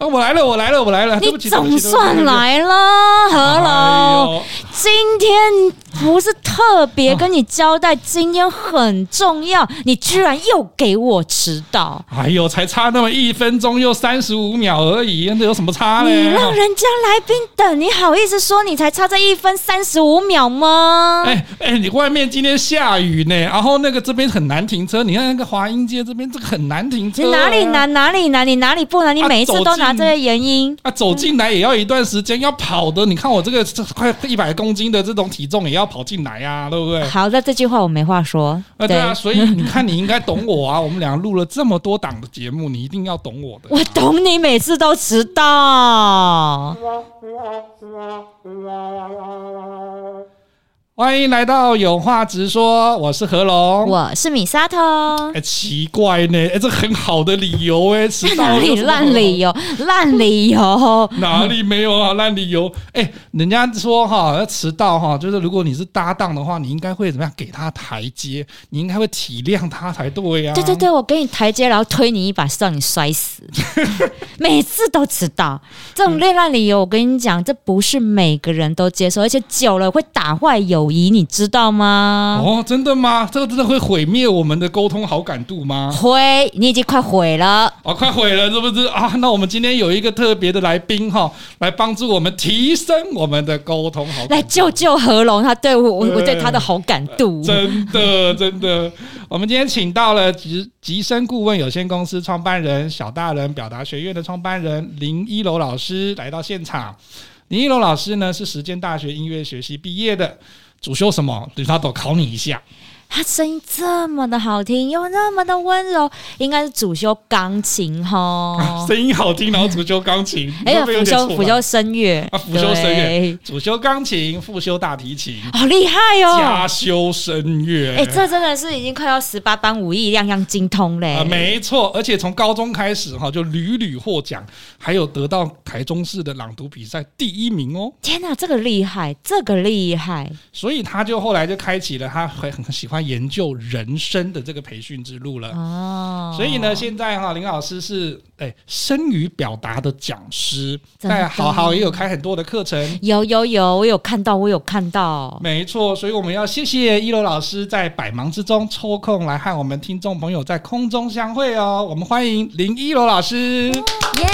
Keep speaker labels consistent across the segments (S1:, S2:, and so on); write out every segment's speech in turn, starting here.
S1: 哎哎哎，我来了，我来了，我来了。
S2: 你总算来了，何老。今天不是特别跟你交代，今天很重要，你居然又给我迟到。
S1: 哎呦，才差那么一分钟又三十五秒而已，那有什么差呢？
S2: 你让人家来宾等，你好意思说你才差这一分三十五秒吗？
S1: 哎哎，你外面今天下雨呢，然后那个这边很难停车，你看那个华阴街这边这个很难停车。
S2: 你哪里难哪里难？你哪里不难？你每一次都拿这些原因
S1: 啊，走进来也要一段时间，要跑的。你看我这个这快一百公斤的这种体重也要跑进来呀、啊，对不对？
S2: 好，那这句话我没话说。
S1: 啊，对啊，所以你看，你应该懂我啊。我们俩录了这么多档的节目，你一定要懂我的、啊。
S2: 我懂你，每次都迟到。
S1: 欢迎来到有话直说，我是何龙，
S2: 我是米沙头。
S1: 哎，奇怪呢，哎，这很好的理由哎，迟到
S2: 哪里烂理由？烂理由？
S1: 哪里没有啊？烂理由？哎，人家说哈，要迟到哈，就是如果你是搭档的话，你应该会怎么样？给他台阶，你应该会体谅他才对呀、啊。
S2: 对对对，我给你台阶，然后推你一把，让你摔死。每次都迟到，这种烂烂理由，我跟你讲，这不是每个人都接受，而且久了会打坏友谊，你知道吗？
S1: 哦，真的吗？这个真的会毁灭我们的沟通好感度吗？
S2: 会，你已经快毁了。
S1: 哦，快毁了，是不是啊？那我们今天有一个特别的来宾哈，来帮助我们提升我们的沟通好感度，
S2: 来救救何龙，他对我，我我对他的好感度，
S1: 真的真的。我们今天请到了吉吉生顾问有限公司创办人、小大人表达学院的创办人林一楼老师来到现场。林一楼老师呢是时间大学音乐学系毕业的，主修什么？对他都考你一下。
S2: 他声音这么的好听，又那么的温柔，应该是主修钢琴哈。
S1: 声音好听，然后主修钢琴，
S2: 哎呀，辅修辅修声乐
S1: 啊，辅修声乐，主修钢琴，副修大提琴，
S2: 好厉害哦！
S1: 加修声乐，
S2: 哎，这真的是已经快要十八般武艺，样样精通嘞。
S1: 啊，没错，而且从高中开始哈，就屡屡获奖，还有得到台中市的朗读比赛第一名哦。
S2: 天哪，这个厉害，这个厉害！
S1: 所以他就后来就开启了他很很喜欢。研究人生的这个培训之路了。哦，所以呢，现在哈林老师是哎声语表达的讲师，在好好也有开很多的课程，
S2: 有有有，我有看到，我有看到，
S1: 没错，所以我们要谢谢一柔老师在百忙之中抽空来和我们听众朋友在空中相会哦，我们欢迎林一柔老师，
S3: 耶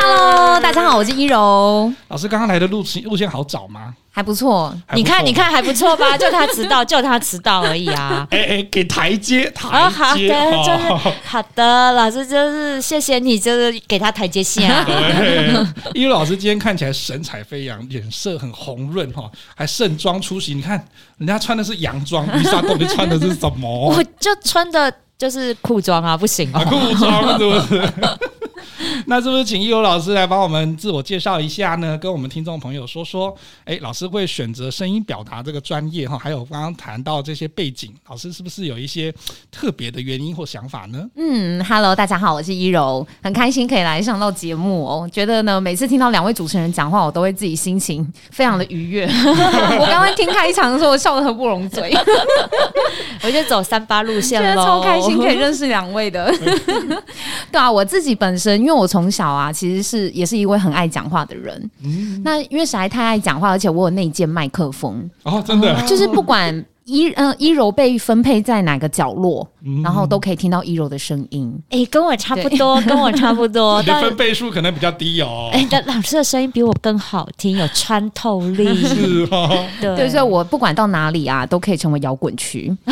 S3: ，Hello，大家好，我是一柔。
S1: 老师，刚刚来的路线路线好找吗？
S3: 还不错，
S2: 你看，你看还不错吧？就他迟到，就他迟到而已啊！
S1: 哎哎，给台阶，台阶，
S2: 哦，好的，就是好的，老师就是谢谢你，就是给他台阶下。
S1: 依柔老师今天看起来神采飞扬，脸色很红润哈，还盛装出席。你看人家穿的是洋装，米莎到底穿的是什么？
S2: 我就穿的就是裤装啊，不行啊，
S1: 裤装是不是？那是不是请一柔老师来帮我们自我介绍一下呢？跟我们听众朋友说说，哎，老师会选择声音表达这个专业哈，还有刚刚谈到这些背景，老师是不是有一些特别的原因或想法呢？
S3: 嗯，Hello，大家好，我是一柔，很开心可以来上到节目哦。觉得呢，每次听到两位主持人讲话，我都会自己心情非常的愉悦。我刚刚听开场的时候，我笑得合不拢嘴。
S2: 我就走三八路线了，
S3: 超开心可以认识两位的。对啊，我自己本身因为我从小啊，其实是也是一位很爱讲话的人。嗯，那因为实在太爱讲话，而且我有内建麦克风
S1: 哦，真的，
S3: 就是不管一嗯一柔被分配在哪个角落，嗯、然后都可以听到一柔的声音。
S2: 哎、欸，跟我差不多，跟我差不多，
S1: 你的分贝数可能比较低哦。
S2: 哎、欸，但老师的声音比我更好听，有穿透力。
S1: 是吗？
S3: 对，对，所以我不管到哪里啊，都可以成为摇滚区。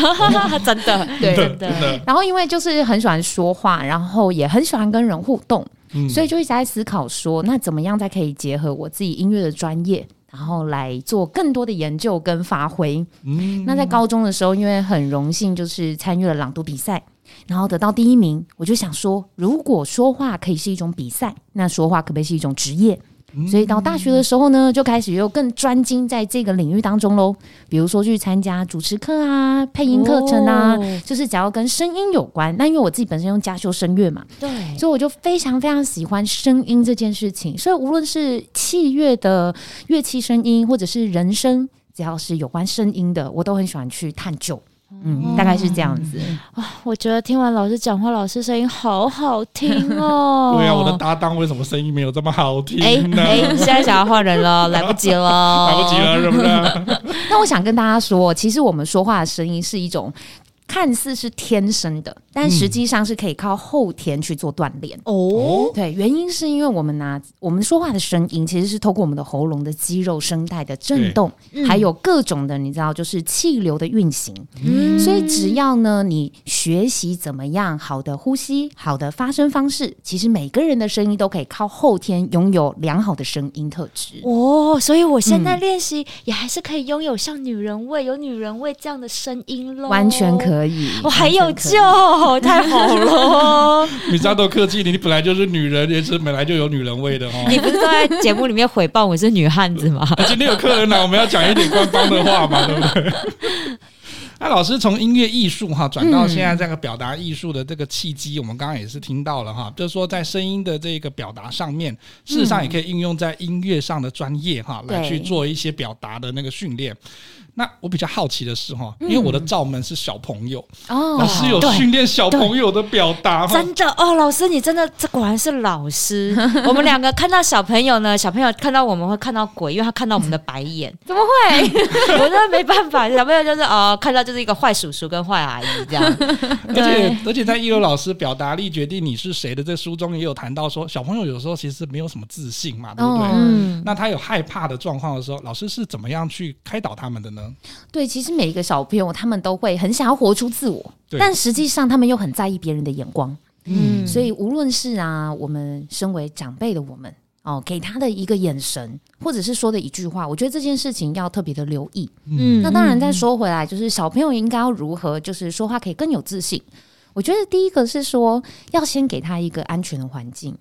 S2: 真的，对，
S1: 真的。
S3: 然后因为就是很喜欢说话，然后也很喜欢跟人互动。所以就一直在思考说，那怎么样才可以结合我自己音乐的专业，然后来做更多的研究跟发挥。嗯，那在高中的时候，因为很荣幸就是参与了朗读比赛，然后得到第一名，我就想说，如果说话可以是一种比赛，那说话可不可以是一种职业？所以到大学的时候呢，就开始又更专精在这个领域当中喽。比如说去参加主持课啊、配音课程啊，哦、就是只要跟声音有关。那因为我自己本身用加修声乐嘛，对，所以我就非常非常喜欢声音这件事情。所以无论是器乐的乐器声音，或者是人声，只要是有关声音的，我都很喜欢去探究。嗯，大概是这样子。
S2: 哇，我觉得听完老师讲话，老师声音好好听哦。
S1: 对啊，我的搭档为什么声音没有这么好听呢？
S2: 哎哎，现在想要换人了，来不及了，
S1: 来不及了，是不是？
S3: 那我想跟大家说，其实我们说话的声音是一种。看似是天生的，但实际上是可以靠后天去做锻炼哦。对，原因是因为我们拿我们说话的声音，其实是透过我们的喉咙的肌肉声带的震动，还有各种的你知道，就是气流的运行。嗯，所以只要呢，你学习怎么样好的呼吸、好的发声方式，其实每个人的声音都可以靠后天拥有良好的声音特质
S2: 哦。所以我现在练习也还是可以拥有像女人味、有女人味这样的声音喽，
S3: 完全可以。可以，
S2: 我还有救，太好了！
S1: 米莎多客气，你你本来就是女人，也是本来就有女人味的哦。
S2: 你不是都在节目里面回报我是女汉子吗？
S1: 今天有客人来，我们要讲一点官方的话嘛，对不对？那老师从音乐艺术哈转到现在这个表达艺术的这个契机，我们刚刚也是听到了哈，就是说在声音的这个表达上面，事实上也可以应用在音乐上的专业哈，来去做一些表达的那个训练。那我比较好奇的是哈，因为我的罩门是小朋友哦，老师有训练小朋友的表达，
S2: 真的哦，老师你真的这果然是老师。我们两个看到小朋友呢，小朋友看到我们会看到鬼，因为他看到我们的白眼，
S3: 怎么会？
S2: 我真的没办法，小朋友就是哦，看到就是一个坏叔叔跟坏阿姨这样。
S1: 而且而且在一楼老师表达力决定你是谁的这书中也有谈到说，小朋友有时候其实没有什么自信嘛，对不对？嗯，那他有害怕的状况的时候，老师是怎么样去开导他们的呢？
S3: 对，其实每一个小朋友他们都会很想要活出自我，但实际上他们又很在意别人的眼光。嗯，所以无论是啊，我们身为长辈的我们哦，给他的一个眼神，或者是说的一句话，我觉得这件事情要特别的留意。嗯，那当然再说回来，就是小朋友应该要如何，就是说话可以更有自信。我觉得第一个是说，要先给他一个安全的环境。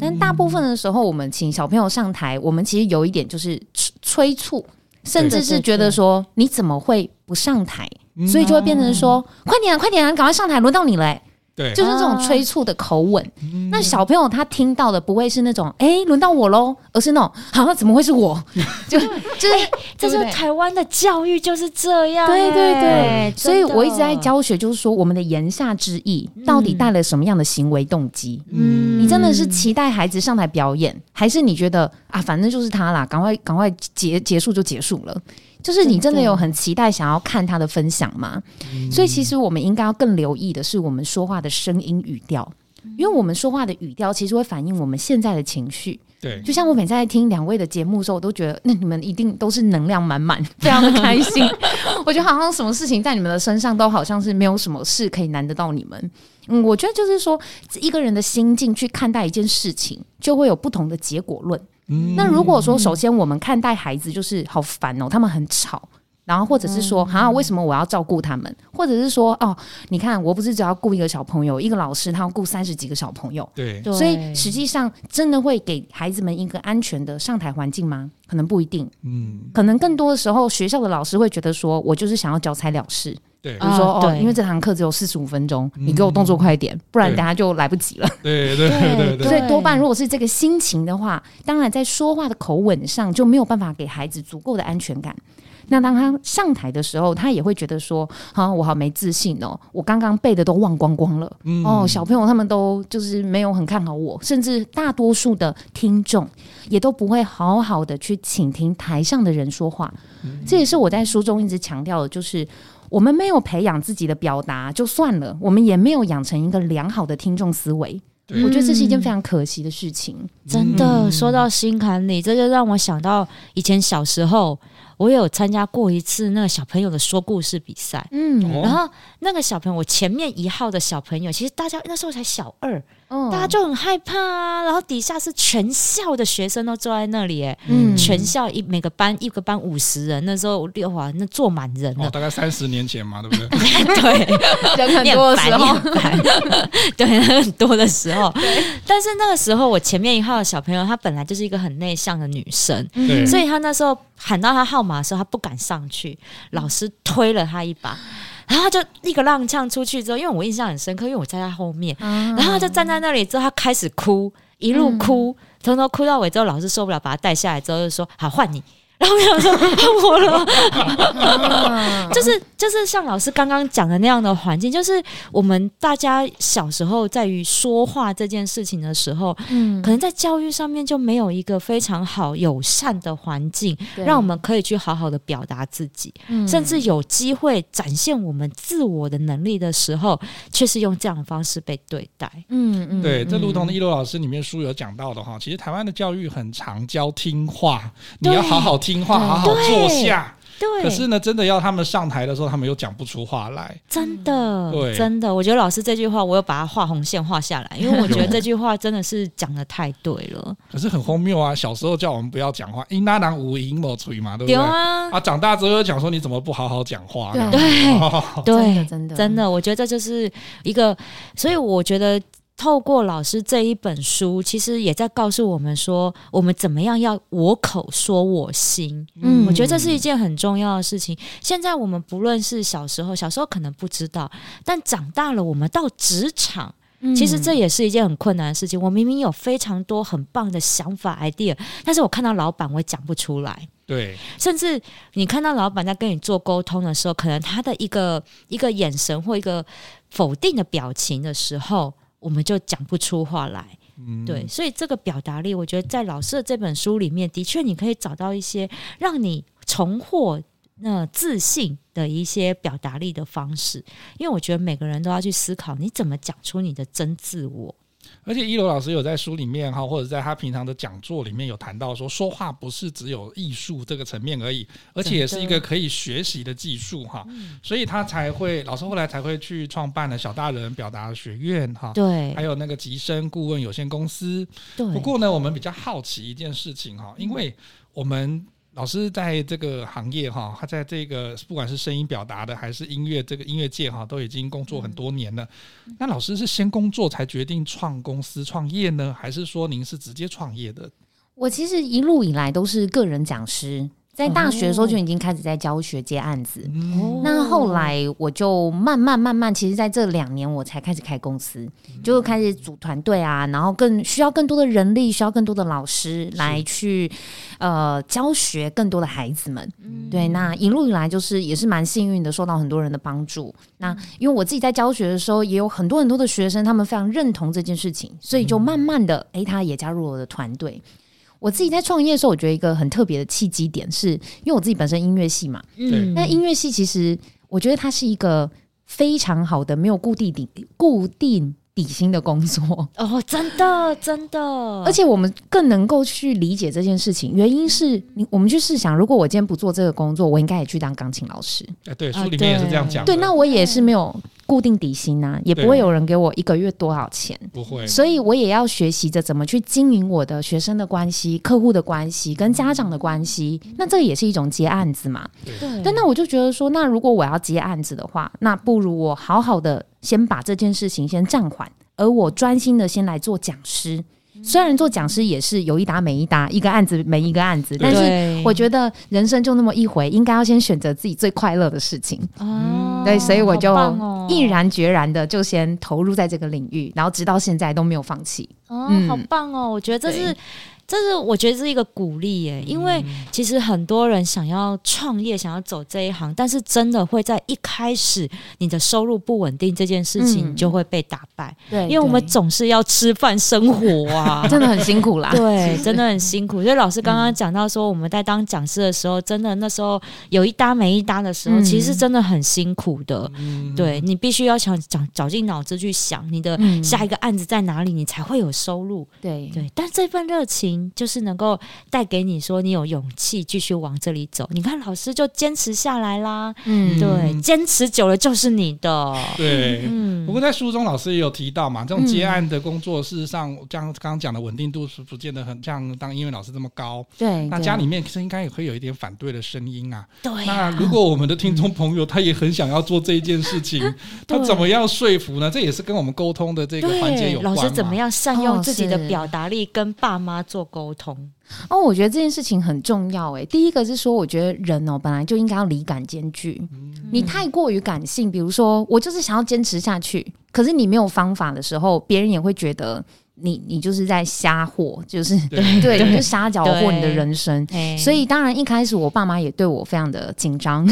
S3: 但大部分的时候，我们请小朋友上台，我们其实有一点就是催促。甚至是觉得说，你怎么会不上台？所以就会变成说，快点啊，快点啊，赶快上台，轮到你了欸。对，就是这种催促的口吻。嗯、那小朋友他听到的不会是那种“哎、欸，轮到我喽”，而是那种“好，怎么会是我？” 就就是，欸、这是台湾的教育就是这样。对对对，所以我一直在教学，就是说我们的言下之意到底带了什么样的行为动机？嗯，你真的是期待孩子上台表演，还是你觉得啊，反正就是他啦，赶快赶快结结束就结束了？就是你真的有很期待想要看他的分享吗？嗯、所以其实我们应该要更留意的是我们说话的声音语调，因为我们说话的语调其实会反映我们现在的情绪。对，就像我每次在听两位的节目的时候，我都觉得那你们一定都是能量满满，非常的开心。我觉得好像什么事情在你们的身上都好像是没有什么事可以难得到你们。嗯，我觉得就是说一个人的心境去看待一件事情，就会有不同的结果论。那如果说，首先我们看待孩子就是好烦哦，他们很吵，然后或者是说，啊，为什么我要照顾他们？或者是说，哦，你看，我不是只要顾一个小朋友，一个老师他要顾三十几个小朋友，对，所以实际上真的会给孩子们一个安全的上台环境吗？可能不一定，嗯，可能更多的时候，学校的老师会觉得说，我就是想要交差了事。对，比如说哦，因为这堂课只有四十五分钟，你给我动作快一点，不然等下就来不及了。对对对对，所以多半如果是这个心情的话，当然在说话的口吻上就没有办法给孩子足够的安全感。那当他上台的时候，他也会觉得说，啊，我好没自信哦，我刚刚背的都忘光光了。哦，小朋友他们都就是没有很看好我，甚至大多数的听众也都不会好好的去倾听台上的人说话。这也是我在书中一直强调的，就是。我们没有培养自己的表达就算了，我们也没有养成一个良好的听众思维。我觉得这是一件非常可惜的事情。
S2: 真的说到心坎里，这就让我想到以前小时候，我有参加过一次那个小朋友的说故事比赛。嗯，然后那个小朋友，我前面一号的小朋友，其实大家那时候才小二。大家就很害怕啊，然后底下是全校的学生都坐在那里，哎，嗯，全校一每个班一个班五十人，那时候六华那坐满人了，
S1: 大概三十年前嘛，对不对？
S2: 对，人很多的时候，对，很多的时候。但是那个时候，我前面一号的小朋友，她本来就是一个很内向的女生，所以她那时候喊到她号码的时候，她不敢上去，老师推了她一把。然后他就一个踉跄出去之后，因为我印象很深刻，因为我在他后面，然后他就站在那里之后，他开始哭，一路哭，从头哭到尾之后，老师受不了，把他带下来之后就说：“好，换你。”然后我想说，我了，就是就是像老师刚刚讲的那样的环境，就是我们大家小时候在于说话这件事情的时候，嗯，可能在教育上面就没有一个非常好友善的环境，让我们可以去好好的表达自己，甚至有机会展现我们自我的能力的时候，却是用这样的方式被对待。
S1: 嗯嗯，对，这如同一楼老师里面书有讲到的哈，其实台湾的教育很常教听话，你要好好听。听话，好好坐下。对，可是呢，真的要他们上台的时候，他们又讲不出话来。
S2: 真的，对，真的，我觉得老师这句话，我有把它画红线画下来，因为我觉得这句话真的是讲的太对了。
S1: 可是很荒谬啊！小时候叫我们不要讲话，因那男无音莫吹嘛，对不对？啊，啊，长大之后又讲说你怎么不好好讲话？
S2: 对 对，真的真的，我觉得这就是一个，所以我觉得。透过老师这一本书，其实也在告诉我们说，我们怎么样要我口说我心。嗯，我觉得这是一件很重要的事情。现在我们不论是小时候，小时候可能不知道，但长大了，我们到职场，其实这也是一件很困难的事情。我明明有非常多很棒的想法 idea，但是我看到老板，我讲不出来。
S1: 对，
S2: 甚至你看到老板在跟你做沟通的时候，可能他的一个一个眼神或一个否定的表情的时候。我们就讲不出话来，嗯、对，所以这个表达力，我觉得在老师的这本书里面，的确你可以找到一些让你重获那自信的一些表达力的方式，因为我觉得每个人都要去思考，你怎么讲出你的真自我。
S1: 而且一楼老师有在书里面哈，或者在他平常的讲座里面有谈到说，说话不是只有艺术这个层面而已，而且也是一个可以学习的技术哈。所以他才会，老师后来才会去创办了小大人表达学院哈。
S2: 对，
S1: 还有那个吉声顾问有限公司。对。不过呢，我们比较好奇一件事情哈，因为我们。老师在这个行业哈，他在这个不管是声音表达的还是音乐这个音乐界哈，都已经工作很多年了。那老师是先工作才决定创公司创业呢，还是说您是直接创业的？
S3: 我其实一路以来都是个人讲师。在大学的时候就已经开始在教学接案子，哦、那后来我就慢慢慢慢，其实在这两年我才开始开公司，嗯、就开始组团队啊，然后更需要更多的人力，需要更多的老师来去呃教学更多的孩子们。嗯、对，那一路以来就是也是蛮幸运的，受到很多人的帮助。那因为我自己在教学的时候，也有很多很多的学生，他们非常认同这件事情，所以就慢慢的，哎、嗯欸，他也加入了我的团队。我自己在创业的时候，我觉得一个很特别的契机点是，因为我自己本身音乐系嘛，嗯，那音乐系其实我觉得它是一个非常好的没有固定底固定底薪的工作。
S2: 哦，真的真的，
S3: 而且我们更能够去理解这件事情，原因是你我们去试想，如果我今天不做这个工作，我应该也去当钢琴老师，
S1: 哎，对，书里面也是这样讲，
S3: 对，那我也是没有。固定底薪呐、啊，也不会有人给我一个月多少钱，
S1: 不会，
S3: 所以我也要学习着怎么去经营我的学生的关系、客户的关系跟家长的关系。那这个也是一种接案子嘛，对。但那我就觉得说，那如果我要接案子的话，那不如我好好的先把这件事情先暂缓，而我专心的先来做讲师。虽然做讲师也是有一搭没一搭，一个案子没一个案子，但是我觉得人生就那么一回，应该要先选择自己最快乐的事情。哦，对，所以我就毅然决然的就先投入在这个领域，然后直到现在都没有放弃。
S2: 哦，好棒哦！我觉得这是。这是我觉得是一个鼓励耶，因为其实很多人想要创业，想要走这一行，但是真的会在一开始你的收入不稳定这件事情就会被打败。对，因为我们总是要吃饭生活啊，
S3: 真的很辛苦啦。
S2: 对，真的很辛苦。所以老师刚刚讲到说，我们在当讲师的时候，真的那时候有一搭没一搭的时候，其实真的很辛苦的。嗯对，你必须要想绞绞尽脑汁去想你的下一个案子在哪里，你才会有收入。对对，但这份热情。就是能够带给你说，你有勇气继续往这里走。你看老师就坚持下来啦，嗯，对，坚持久了就是你的。
S1: 对，嗯。不过在书中老师也有提到嘛，这种接案的工作，事实上，像刚刚讲的稳定度是不见得很像当音乐老师这么高。对，那家里面其实应该也会有一点反对的声音啊。对。那如果我们的听众朋友他也很想要做这一件事情，他怎么样说服呢？这也是跟我们沟通的这个环节有关。
S2: 老师怎么样善用自己的表达力跟爸妈做沟通
S3: 哦，我觉得这件事情很重要诶。第一个是说，我觉得人哦本来就应该要理感兼具。嗯、你太过于感性，比如说我就是想要坚持下去，可是你没有方法的时候，别人也会觉得你你就是在瞎活，就是
S2: 对
S3: 对，就瞎搅和你的人生。所以当然一开始我爸妈也对我非常的紧张，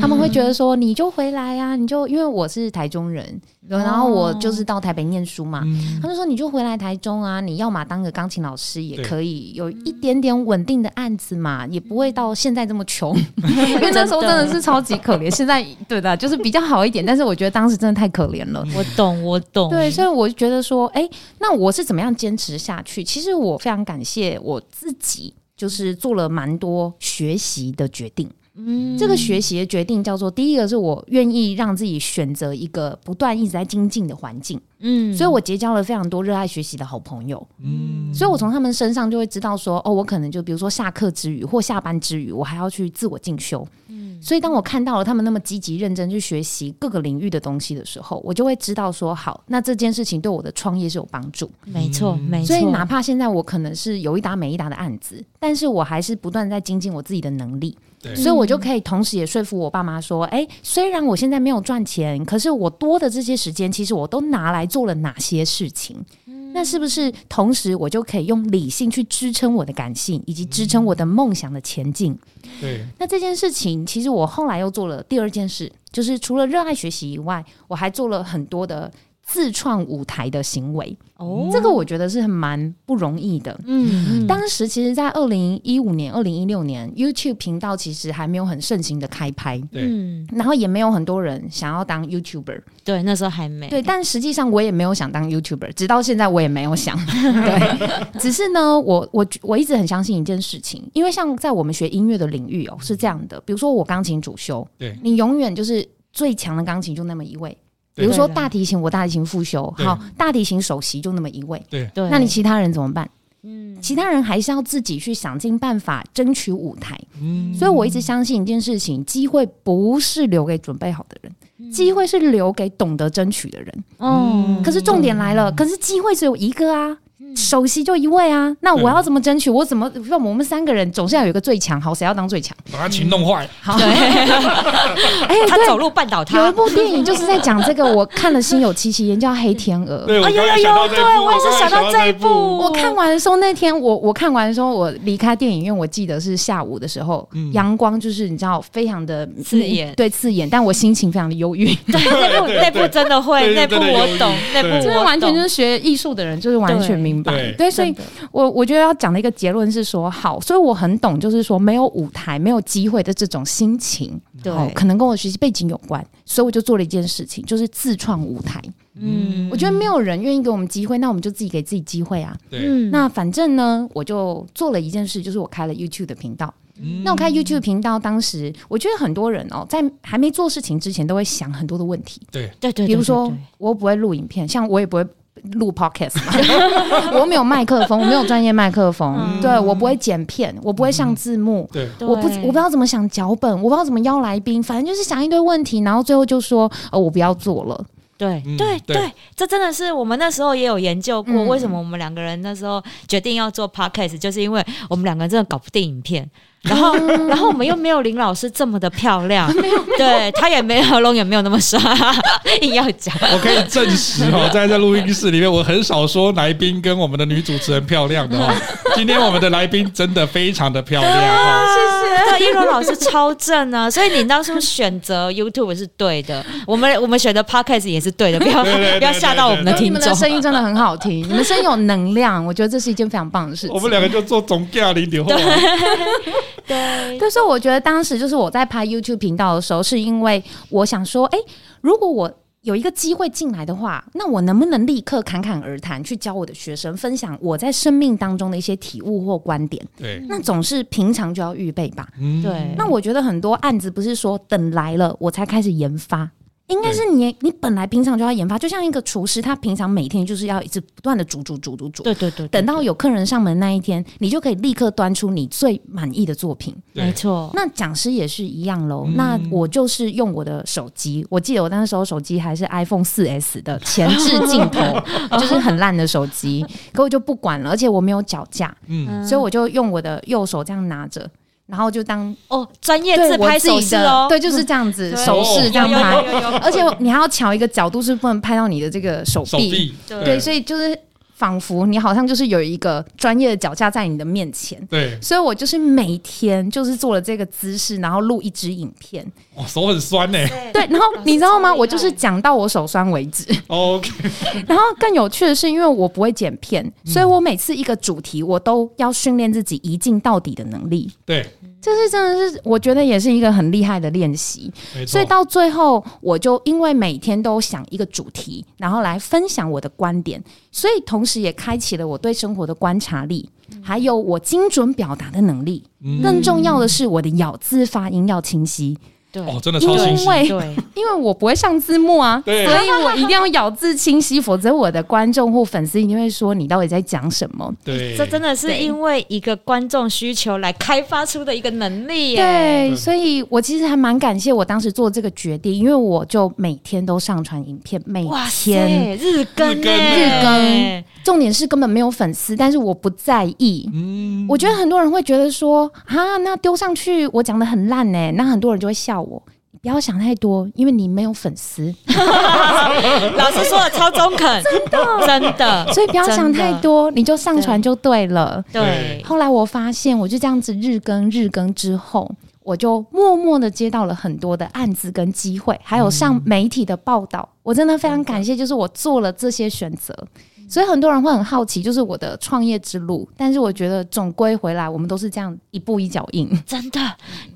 S3: 他们会觉得说你就回来啊，你就因为我是台中人，然后我就是到台北念书嘛，
S1: 嗯
S3: 他们说你就回来台中啊，你要么当个钢琴老师也可以，有一点点稳定的案子嘛，也不会到现在这么穷，因为那时候真的是超级可怜。现在对的，就是比较好一点，但是我觉得当时真的太可怜了。
S2: 我懂，我懂。
S3: 对，所以我就觉得说，哎、欸，那我是怎么样坚持下去？其实我非常感谢我自己，就是做了蛮多学习的决定。嗯，这个学习的决定叫做第一个是我愿意让自己选择一个不断一直在精进的环境。嗯，所以我结交了非常多热爱学习的好朋友。嗯，所以我从他们身上就会知道说，哦，我可能就比如说下课之余或下班之余，我还要去自我进修。嗯，所以当我看到了他们那么积极认真去学习各个领域的东西的时候，我就会知道说，好，那这件事情对我的创业是有帮助。
S2: 没错，没错。
S3: 所以哪怕现在我可能是有一搭没一搭的案子，但是我还是不断在精进我自己的能力。
S1: 对
S3: 所以我就可以同时也说服我爸妈说，哎、欸，虽然我现在没有赚钱，可是我多的这些时间，其实我都拿来做了哪些事情？嗯、那是不是同时我就可以用理性去支撑我的感性，以及支撑我的梦想的前进？
S1: 对。
S3: 那这件事情，其实我后来又做了第二件事，就是除了热爱学习以外，我还做了很多的自创舞台的行为。哦，这个我觉得是蛮不容易的。嗯，当时其实，在二零一五年、二零一六年，YouTube 频道其实还没有很盛行的开拍。
S1: 对，
S3: 然后也没有很多人想要当 YouTuber。
S2: 对，那时候还没。
S3: 对，但实际上我也没有想当 YouTuber，直到现在我也没有想。对，只是呢，我我我一直很相信一件事情，因为像在我们学音乐的领域哦，是这样的，比如说我钢琴主修，
S1: 对，
S3: 你永远就是最强的钢琴就那么一位。比如说大提琴，我大提琴复修，好，大提琴首席就那么一位，
S1: 对，
S3: 那你其他人怎么办？嗯，其他人还是要自己去想尽办法争取舞台。嗯，所以我一直相信一件事情：机会不是留给准备好的人，机会是留给懂得争取的人。哦，可是重点来了，可是机会只有一个啊。首席就一位啊，那我要怎么争取？我怎么让我们三个人总是要有一个最强？好，谁要当最强？
S1: 把他琴弄坏。
S3: 好，哎，
S2: 他走路绊倒他。
S3: 有一部电影就是在讲这个，我看了心有戚戚焉，叫《黑天鹅》。
S1: 对，有有有，
S2: 对我也是想到这一部。
S3: 我看完的时候，那天我我看完的时候，我离开电影院，我记得是下午的时候，阳光就是你知道非常的
S2: 刺眼，
S3: 对刺眼，但我心情非常的忧郁。
S2: 对，那部那部真的会，那部我懂，那部
S3: 真的完全就是学艺术的人，就是完全明白。对，对，所以我我觉得要讲的一个结论是说，好，所以我很懂，就是说没有舞台、没有机会的这种心情，对，可能跟我学习背景有关，所以我就做了一件事情，就是自创舞台。嗯，我觉得没有人愿意给我们机会，那我们就自己给自己机会啊。
S1: 对，
S3: 那反正呢，我就做了一件事，就是我开了 YouTube 的频道。嗯，那我开 YouTube 频道，当时我觉得很多人哦，在还没做事情之前，都会想很多的问题。
S1: 对，
S2: 对对，
S3: 比如说我不会录影片，像我也不会。录 podcast 嘛，我没有麦克风，我没有专业麦克风，嗯、对，我不会剪片，我不会上字幕，
S1: 对，
S3: 我不我不知道怎么想脚本，我不知道怎么邀来宾，反正就是想一堆问题，然后最后就说，呃，我不要做了。
S2: 对对对，这真的是我们那时候也有研究过，为什么我们两个人那时候决定要做 podcast，就是因为我们两个人真的搞不定影片。然后，然后我们又没有林老师这么的漂亮，对，他也没有龙，也没有那么帅，硬要讲。
S1: 我可以证实哦，在在录音室里面，我很少说来宾跟我们的女主持人漂亮的哦。今天我们的来宾真的非常的漂亮，
S2: 谢谢。叶龙老师超正啊，所以你当初选择 YouTube 是对的，我们我们选择 Podcast 也是对的，不要不要吓到我们的听众。
S3: 你们的声音真的很好听，你们声音有能量，我觉得这是一件非常棒的事情。
S1: 我们两个就做总驾零点后。
S3: 对，但是我觉得当时就是我在拍 YouTube 频道的时候，是因为我想说，哎，如果我有一个机会进来的话，那我能不能立刻侃侃而谈，去教我的学生分享我在生命当中的一些体悟或观点？
S1: 对，
S3: 那总是平常就要预备吧。
S2: 嗯，对。
S3: 那我觉得很多案子不是说等来了我才开始研发。应该是你，你本来平常就要研发，就像一个厨师，他平常每天就是要一直不断的煮煮煮煮煮。
S2: 对对对，
S3: 等到有客人上门那一天，你就可以立刻端出你最满意的作品。
S2: 没错。
S3: 那讲师也是一样喽。那我就是用我的手机，我记得我那时候手机还是 iPhone 四 S 的前置镜头，就是很烂的手机，可我就不管了，而且我没有脚架，嗯，所以我就用我的右手这样拿着。然后就当
S2: 哦，专业自拍手势哦，
S3: 对，就是这样子手势这样拍，而且你还要瞧一个角度，是不能拍到你的这个手臂，对，所以就是仿佛你好像就是有一个专业的脚架在你的面前。
S1: 对，
S3: 所以我就是每天就是做了这个姿势，然后录一支影片。
S1: 哇，手很酸呢。
S3: 对，然后你知道吗？我就是讲到我手酸为止。
S1: OK。
S3: 然后更有趣的是，因为我不会剪片，所以我每次一个主题，我都要训练自己一镜到底的能力。
S1: 对。
S3: 这是真的是，我觉得也是一个很厉害的练习。所以到最后，我就因为每天都想一个主题，然后来分享我的观点，所以同时也开启了我对生活的观察力，还有我精准表达的能力。更重要的是，我的咬字发音要清晰。
S2: 对
S1: 哦，真的超清晰。
S3: 因为对，因为我不会上字幕啊，所以我一定要咬字清晰，否则我的观众或粉丝一定会说你到底在讲什么。
S1: 对，
S2: 这真的是因为一个观众需求来开发出的一个能力。
S3: 对，所以我其实还蛮感谢我当时做这个决定，因为我就每天都上传影片，每天
S2: 日更
S1: 日更
S3: 日更，重点是根本没有粉丝，但是我不在意。嗯，我觉得很多人会觉得说啊，那丢上去我讲的很烂呢，那很多人就会笑。我，你不要想太多，因为你没有粉丝。
S2: 老师说的超中肯，
S3: 真的
S2: 真的，
S3: 所以不要想太多，你就上传就对了。
S2: 对。对
S3: 后来我发现，我就这样子日更日更之后，我就默默的接到了很多的案子跟机会，还有上媒体的报道。嗯、我真的非常感谢，就是我做了这些选择。所以很多人会很好奇，就是我的创业之路。但是我觉得总归回来，我们都是这样一步一脚印。
S2: 真的，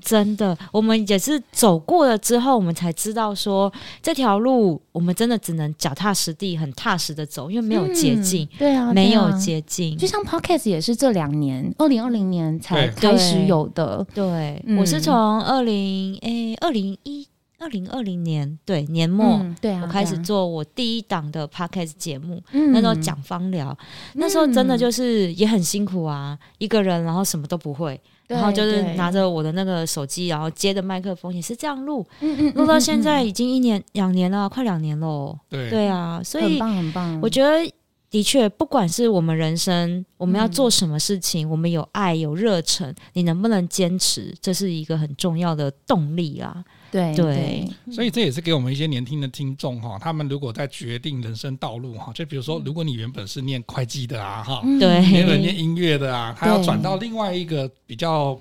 S2: 真的，我们也是走过了之后，我们才知道说这条路，我们真的只能脚踏实地、很踏实的走，因为没有捷径、嗯。对啊，没有捷径。
S3: 就像 Podcast 也是这两年，二零二零年才开始有的。
S2: 对，我是从二零诶二零一。二零二零年对年末，嗯对啊、我开始做我第一档的 podcast 节目，嗯、那时候讲芳疗，嗯、那时候真的就是也很辛苦啊，一个人然后什么都不会，然后就是拿着我的那个手机，然后接着麦克风也是这样录，录、到现在已经一年两年了，快两年喽，对。对啊，所以很棒很棒，我觉得的确，不管是我们人生我们要做什么事情，嗯、我们有爱有热忱，你能不能坚持，这是一个很重要的动力啊。对对，
S1: 所以这也是给我们一些年轻的听众哈，他们如果在决定人生道路哈，就比如说，如果你原本是念会计的啊哈，
S2: 对，
S1: 原本念音乐的啊，他要转到另外一个比较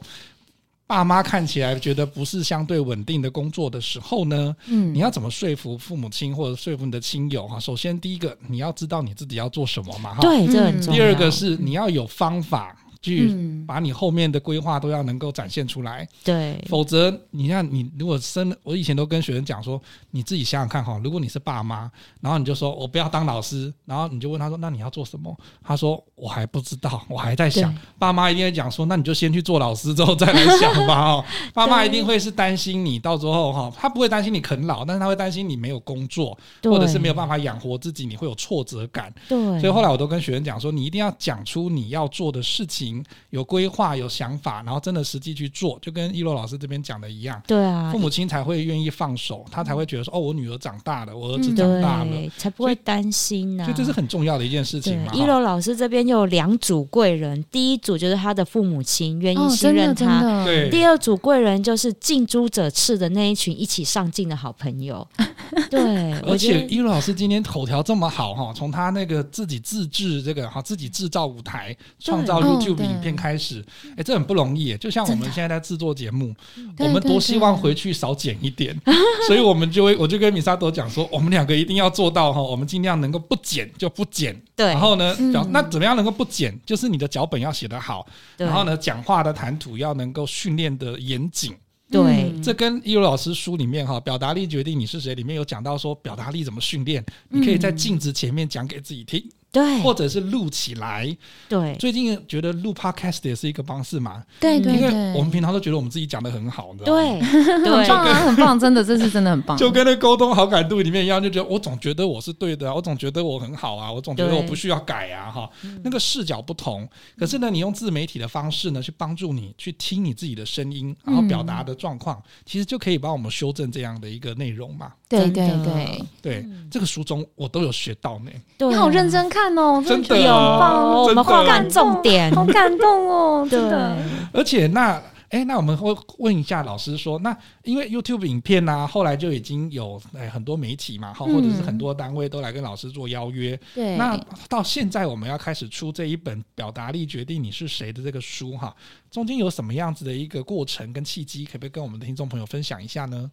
S1: 爸妈看起来觉得不是相对稳定的工作的时候呢，嗯，你要怎么说服父母亲或者说服你的亲？友哈？首先第一个，你要知道你自己要做什么嘛哈，
S2: 对，这很重要。
S1: 第二个是你要有方法。去把你后面的规划都要能够展现出来，
S2: 对，
S1: 否则你看你如果生，我以前都跟学生讲说，你自己想想看哈，如果你是爸妈，然后你就说我不要当老师，然后你就问他说，那你要做什么？他说我还不知道，我还在想。爸妈一定会讲说，那你就先去做老师，之后再来想吧。哦，爸妈一定会是担心你到时候哈，他不会担心你啃老，但是他会担心你没有工作，或者是没有办法养活自己，你会有挫折感。对，所以后来我都跟学生讲说，你一定要讲出你要做的事情。有规划、有想法，然后真的实际去做，就跟一楼老师这边讲的一样。
S2: 对啊，
S1: 父母亲才会愿意放手，他才会觉得说：“哦，我女儿长大了，我儿子长大了，
S2: 嗯、才不会担心呢、啊。”
S1: 所以这是很重要的一件事情嘛。
S2: 一楼老师这边有两组贵人，第一组就是他的父母亲愿意信任他，哦、对。第二组贵人就是近朱者赤的那一群一起上进的好朋友。对，
S1: 而且一楼老师今天口条这么好哈，从他那个自己自制这个哈，自己制造舞台，创造 YouTube 影片。开始，哎、欸，这很不容易。就像我们现在在制作节目，我们多希望回去少剪一点，所以我们就会，我就跟米萨多讲说，我们两个一定要做到哈，我们尽量能够不剪就不剪。对，然后呢，嗯、那怎么样能够不剪？就是你的脚本要写得好，然后呢，讲话的谈吐要能够训练的严谨。对，这跟一如老师书里面哈，表达力决定你是谁里面有讲到说，表达力怎么训练？你可以在镜子前面讲给自己听。对，或者是录起来。对，最近觉得录 podcast 也是一个方式嘛。对对对，因为我们平常都觉得我们自己讲的很好，你知道吗？对，
S3: 很棒啊，很棒，真的，这是真的很棒。
S1: 就跟那沟通好感度里面一样，就觉得我总觉得我是对的，我总觉得我很好啊，我总觉得我不需要改啊，哈。那个视角不同，可是呢，你用自媒体的方式呢，去帮助你去听你自己的声音，然后表达的状况，其实就可以帮我们修正这样的一个内容嘛。
S3: 对对对
S1: 对，这个书中我都有学到呢。
S3: 你好认真看哦，
S1: 真的
S3: 有棒，
S2: 我们画看重点，
S3: 好感动哦，真的。
S1: 而且那哎，那我们会问一下老师说，那因为 YouTube 影片呢、啊，后来就已经有哎很多媒体嘛，哈或者是很多单位都来跟老师做邀约。
S3: 对、嗯，
S1: 那到现在我们要开始出这一本《表达力决定你是谁》的这个书哈，中间有什么样子的一个过程跟契机，可不可以跟我们的听众朋友分享一下呢？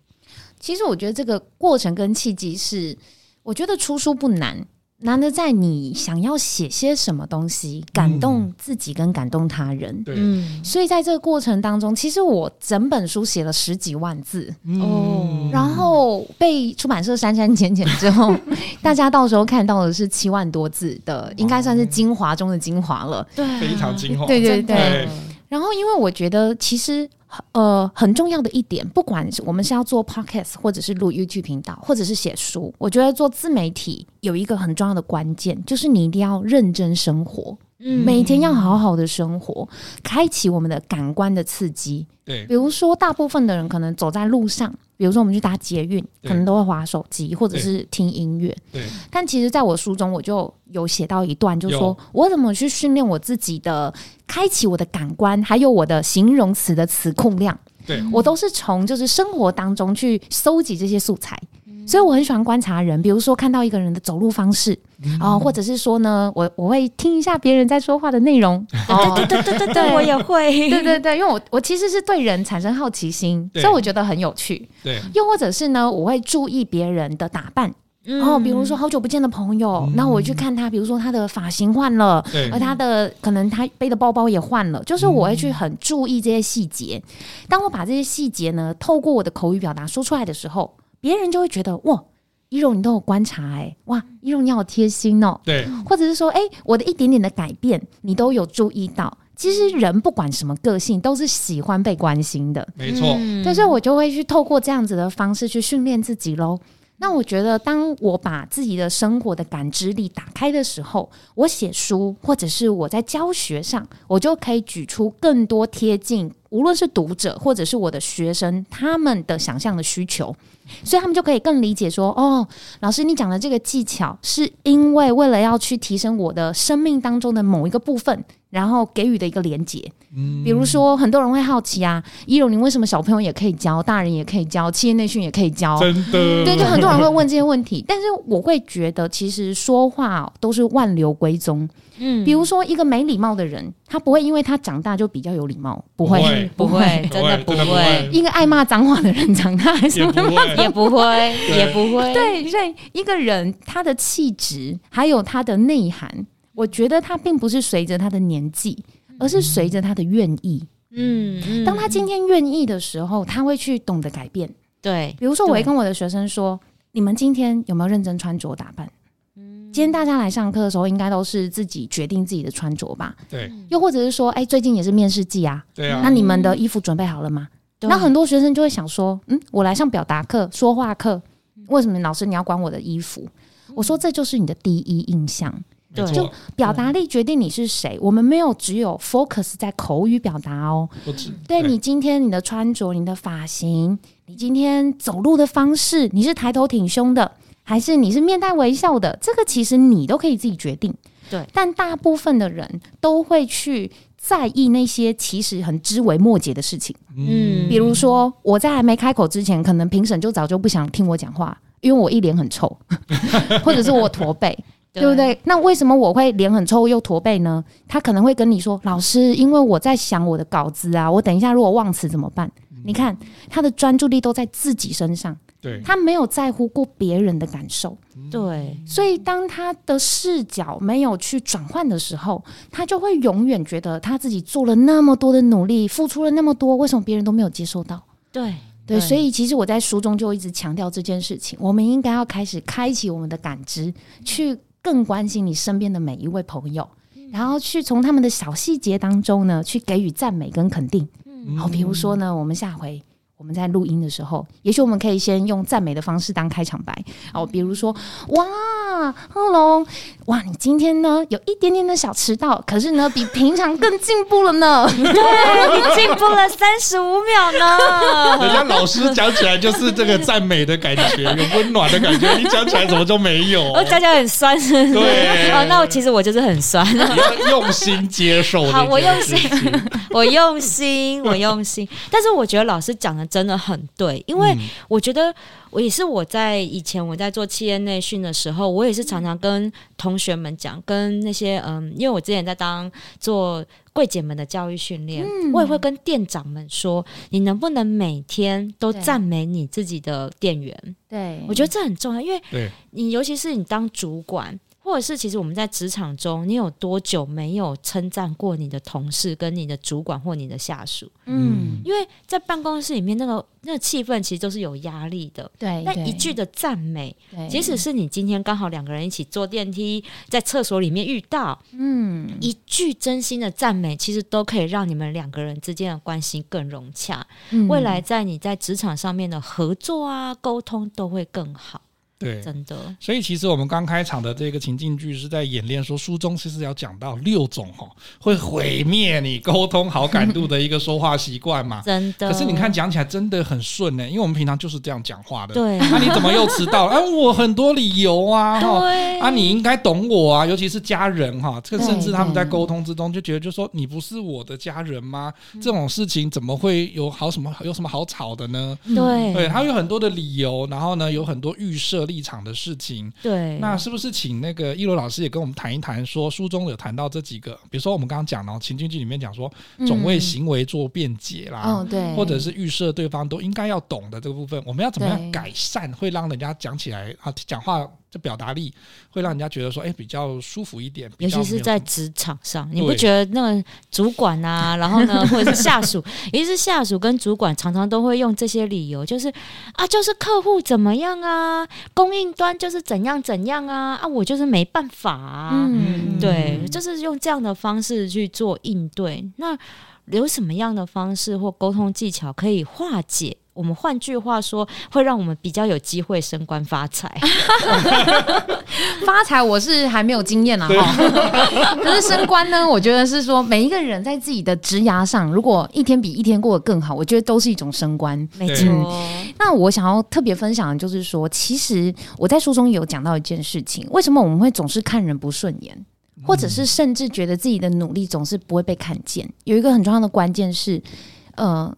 S3: 其实我觉得这个过程跟契机是，我觉得出书不难。难得在你想要写些什么东西，感动自己跟感动他人。
S1: 对，
S3: 所以在这个过程当中，其实我整本书写了十几万字哦，然后被出版社删删减减之后，大家到时候看到的是七万多字的，应该算是精华中的精华了。
S2: 对，
S1: 非常精华。
S3: 对对对。然后，因为我觉得其实。呃，很重要的一点，不管是我们是要做 podcast，或者是录 YouTube 频道，或者是写书，我觉得做自媒体有一个很重要的关键，就是你一定要认真生活，嗯，每天要好好的生活，开启我们的感官的刺激。
S1: 对，
S3: 比如说，大部分的人可能走在路上。比如说，我们去搭捷运，可能都会滑手机，或者是听音乐。
S1: 对。
S3: 但其实，在我书中，我就有写到一段，就是说我怎么去训练我自己的，开启我的感官，还有我的形容词的词控量。
S1: 对。
S3: 我都是从就是生活当中去搜集这些素材。所以我很喜欢观察人，比如说看到一个人的走路方式，嗯、哦，或者是说呢，我我会听一下别人在说话的内容。
S2: 哦，对对对对对，我也会。
S3: 对对对，因为我我其实是对人产生好奇心，所以我觉得很有趣。
S1: 对，
S3: 又或者是呢，我会注意别人的打扮。然后，比如说好久不见的朋友，那、嗯、我去看他，比如说他的发型换了，
S1: 对，
S3: 而他的可能他背的包包也换了，就是我会去很注意这些细节。当我把这些细节呢，透过我的口语表达说出来的时候，别人就会觉得哇。依柔，你都有观察哎、欸，哇，依柔你好贴心哦。
S1: 对，
S3: 或者是说，哎、欸，我的一点点的改变，你都有注意到。其实人不管什么个性，都是喜欢被关心的。
S1: 没错，
S3: 嗯、所以我就会去透过这样子的方式去训练自己喽。那我觉得，当我把自己的生活的感知力打开的时候，我写书或者是我在教学上，我就可以举出更多贴近。无论是读者或者是我的学生，他们的想象的需求，所以他们就可以更理解说：哦，老师，你讲的这个技巧，是因为为了要去提升我的生命当中的某一个部分，然后给予的一个连结。比如说，很多人会好奇啊，一柔，你为什么小朋友也可以教，大人也可以教，企业内训也可以教？
S1: 真的，
S3: 对，就很多人会问这些问题，但是我会觉得，其实说话都是万流归宗。嗯，比如说一个没礼貌的人，他不会因为他长大就比较有礼貌，不会，
S2: 不会，真的不会。
S3: 一个爱骂脏话的人长大还是会。骂，
S2: 也不会，也不会。
S3: 对，所以一个人他的气质还有他的内涵，我觉得他并不是随着他的年纪，而是随着他的愿意。嗯，当他今天愿意的时候，他会去懂得改变。
S2: 对，
S3: 比如说我会跟我的学生说：“你们今天有没有认真穿着打扮？”今天大家来上课的时候，应该都是自己决定自己的穿着吧？
S1: 对。
S3: 又或者是说，哎、欸，最近也是面试季啊。
S1: 对啊。
S3: 那你们的衣服准备好了吗？那很多学生就会想说，嗯，我来上表达课、说话课，为什么老师你要管我的衣服？我说这就是你的第一印象。对。就表达力决定你是谁。我们没有只有 focus 在口语表达哦。
S1: 不止。
S3: 对，你今天你的穿着、你的发型、你今天走路的方式，你是抬头挺胸的。还是你是面带微笑的，这个其实你都可以自己决定。
S2: 对，
S3: 但大部分的人都会去在意那些其实很枝微末节的事情。嗯，比如说我在还没开口之前，可能评审就早就不想听我讲话，因为我一脸很臭，或者是我驼背，对，对不对？那为什么我会脸很臭又驼背呢？他可能会跟你说：“老师，因为我在想我的稿子啊，我等一下如果忘词怎么办？”嗯，你看他的专注力都在自己身上。他没有在乎过别人的感受，
S2: 对，
S3: 所以当他的视角没有去转换的时候，他就会永远觉得他自己做了那么多的努力，付出了那么多，为什么别人都没有接受到？
S2: 对
S3: 对，所以其实我在书中就一直强调这件事情，我们应该要开始开启我们的感知，去更关心你身边的每一位朋友，然后去从他们的小细节当中呢，去给予赞美跟肯定。好，比如说呢，我们下回。我们在录音的时候，也许我们可以先用赞美的方式当开场白哦，比如说，哇，哇，Hello，哇，你今天呢有一点点的小迟到，可是呢比平常更进步了呢。
S2: 对，你进步了三十五秒呢。
S1: 人家老师讲起来就是这个赞美的感觉，有温暖的感觉。你讲起来怎么就没有？
S2: 我讲起来很酸，是是
S1: 对。
S2: 哦，那我其实我就是很酸。你
S1: 要用心接受。
S2: 好，我用心，我用心，我用心。但是我觉得老师讲的真的很对，因为我觉得。我也是我在以前我在做企业内训的时候，我也是常常跟同学们讲，跟那些嗯，因为我之前在当做柜姐们的教育训练，嗯、我也会跟店长们说，你能不能每天都赞美你自己的店员？
S3: 对，
S2: 我觉得这很重要，因为你尤其是你当主管。或者是，其实我们在职场中，你有多久没有称赞过你的同事、跟你的主管或你的下属？嗯，因为在办公室里面，那个那个气氛其实都是有压力的。
S3: 对，
S2: 那一句的赞美，即使是你今天刚好两个人一起坐电梯，在厕所里面遇到，嗯，一句真心的赞美，其实都可以让你们两个人之间的关系更融洽。嗯，未来在你在职场上面的合作啊、沟通都会更好。
S1: 对，
S2: 真的。
S1: 所以其实我们刚开场的这个情境剧是在演练说，书中其实要讲到六种哈会毁灭你沟通好感度的一个说话习惯嘛。
S2: 真的。
S1: 可是你看讲起来真的很顺呢，因为我们平常就是这样讲话的。
S2: 对。
S1: 那 你怎么又迟到？哎，我很多理由啊。
S2: 对。
S1: 啊，你应该懂我啊，尤其是家人哈，这个甚至他们在沟通之中就觉得，就说你不是我的家人吗？这种事情怎么会有好什么有什么好吵的呢？
S2: 对。
S1: 对，他有很多的理由，然后呢，有很多预设。立场的事情，
S2: 对，
S1: 那是不是请那个一楼老师也跟我们谈一谈？说书中有谈到这几个，比如说我们刚刚讲了情境剧里面讲说，总为行为做辩解啦，
S3: 嗯、哦对，
S1: 或者是预设对方都应该要懂的这个部分，我们要怎么样改善，会让人家讲起来啊讲话。这表达力会让人家觉得说，哎，比较舒服一点。
S2: 尤其是在职场上，你不觉得那个主管啊，然后呢，或者是下属，尤其是下属跟主管，常常都会用这些理由，就是啊，就是客户怎么样啊，供应端就是怎样怎样啊，啊，我就是没办法啊。嗯，对，就是用这样的方式去做应对。那有什么样的方式或沟通技巧可以化解？我们换句话说，会让我们比较有机会升官发财。
S3: 发财我是还没有经验啊，哈。可是升官呢，我觉得是说每一个人在自己的职涯上，如果一天比一天过得更好，我觉得都是一种升官。
S2: 没错。
S3: 那我想要特别分享的就是说，其实我在书中有讲到一件事情：为什么我们会总是看人不顺眼，或者是甚至觉得自己的努力总是不会被看见？有一个很重要的关键是，呃。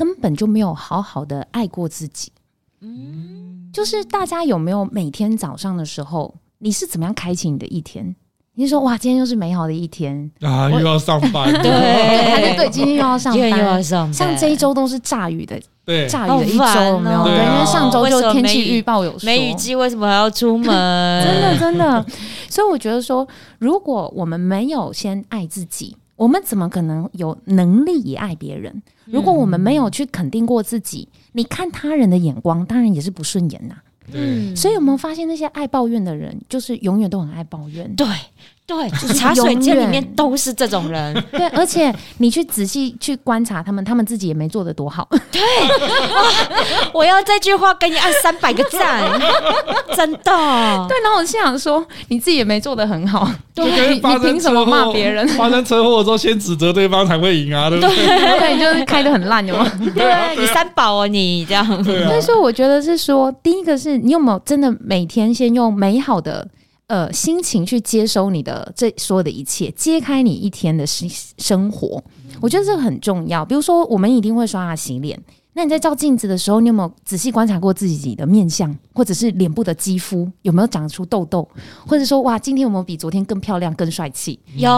S3: 根本就没有好好的爱过自己，嗯，就是大家有没有每天早上的时候，你是怎么样开启你的一天？你是说哇，今天又是美好的一天。
S1: 啊，又要上班，
S2: 对，
S3: 对，对，今天又要上班，
S2: 又要上班，
S3: 像这一周都是炸雨的，
S1: 对，
S3: 炸雨的一周，没有，对，因为上周就天气预报有说。
S2: 梅雨季，为什么还要出门？
S3: 真的，真的，所以我觉得说，如果我们没有先爱自己。我们怎么可能有能力也爱别人？如果我们没有去肯定过自己，你看他人的眼光，当然也是不顺眼呐。嗯，所以有没有发现那些爱抱怨的人，就是永远都很爱抱怨？
S2: 对。对，茶水间里面都是这种人。
S3: 对，而且你去仔细去观察他们，他们自己也没做的多好。
S2: 对，我要这句话给你按三百个赞，真的。
S3: 对，然后我心想说，你自己也没做的很好，对，你凭什么骂别人？
S1: 发生车祸的时候，先指责对方才会赢啊，对不对？
S3: 对，你就是开的很烂，有吗？
S2: 对，你三宝哦，你
S1: 这样。
S3: 但是我觉得是说，第一个是你有没有真的每天先用美好的。呃，心情去接收你的这所有的一切，揭开你一天的生生活，我觉得这个很重要。比如说，我们一定会刷牙洗脸。那你在照镜子的时候，你有没有仔细观察过自己的面相，或者是脸部的肌肤有没有长出痘痘，或者说哇，今天有没有比昨天更漂亮、更帅气？
S2: 有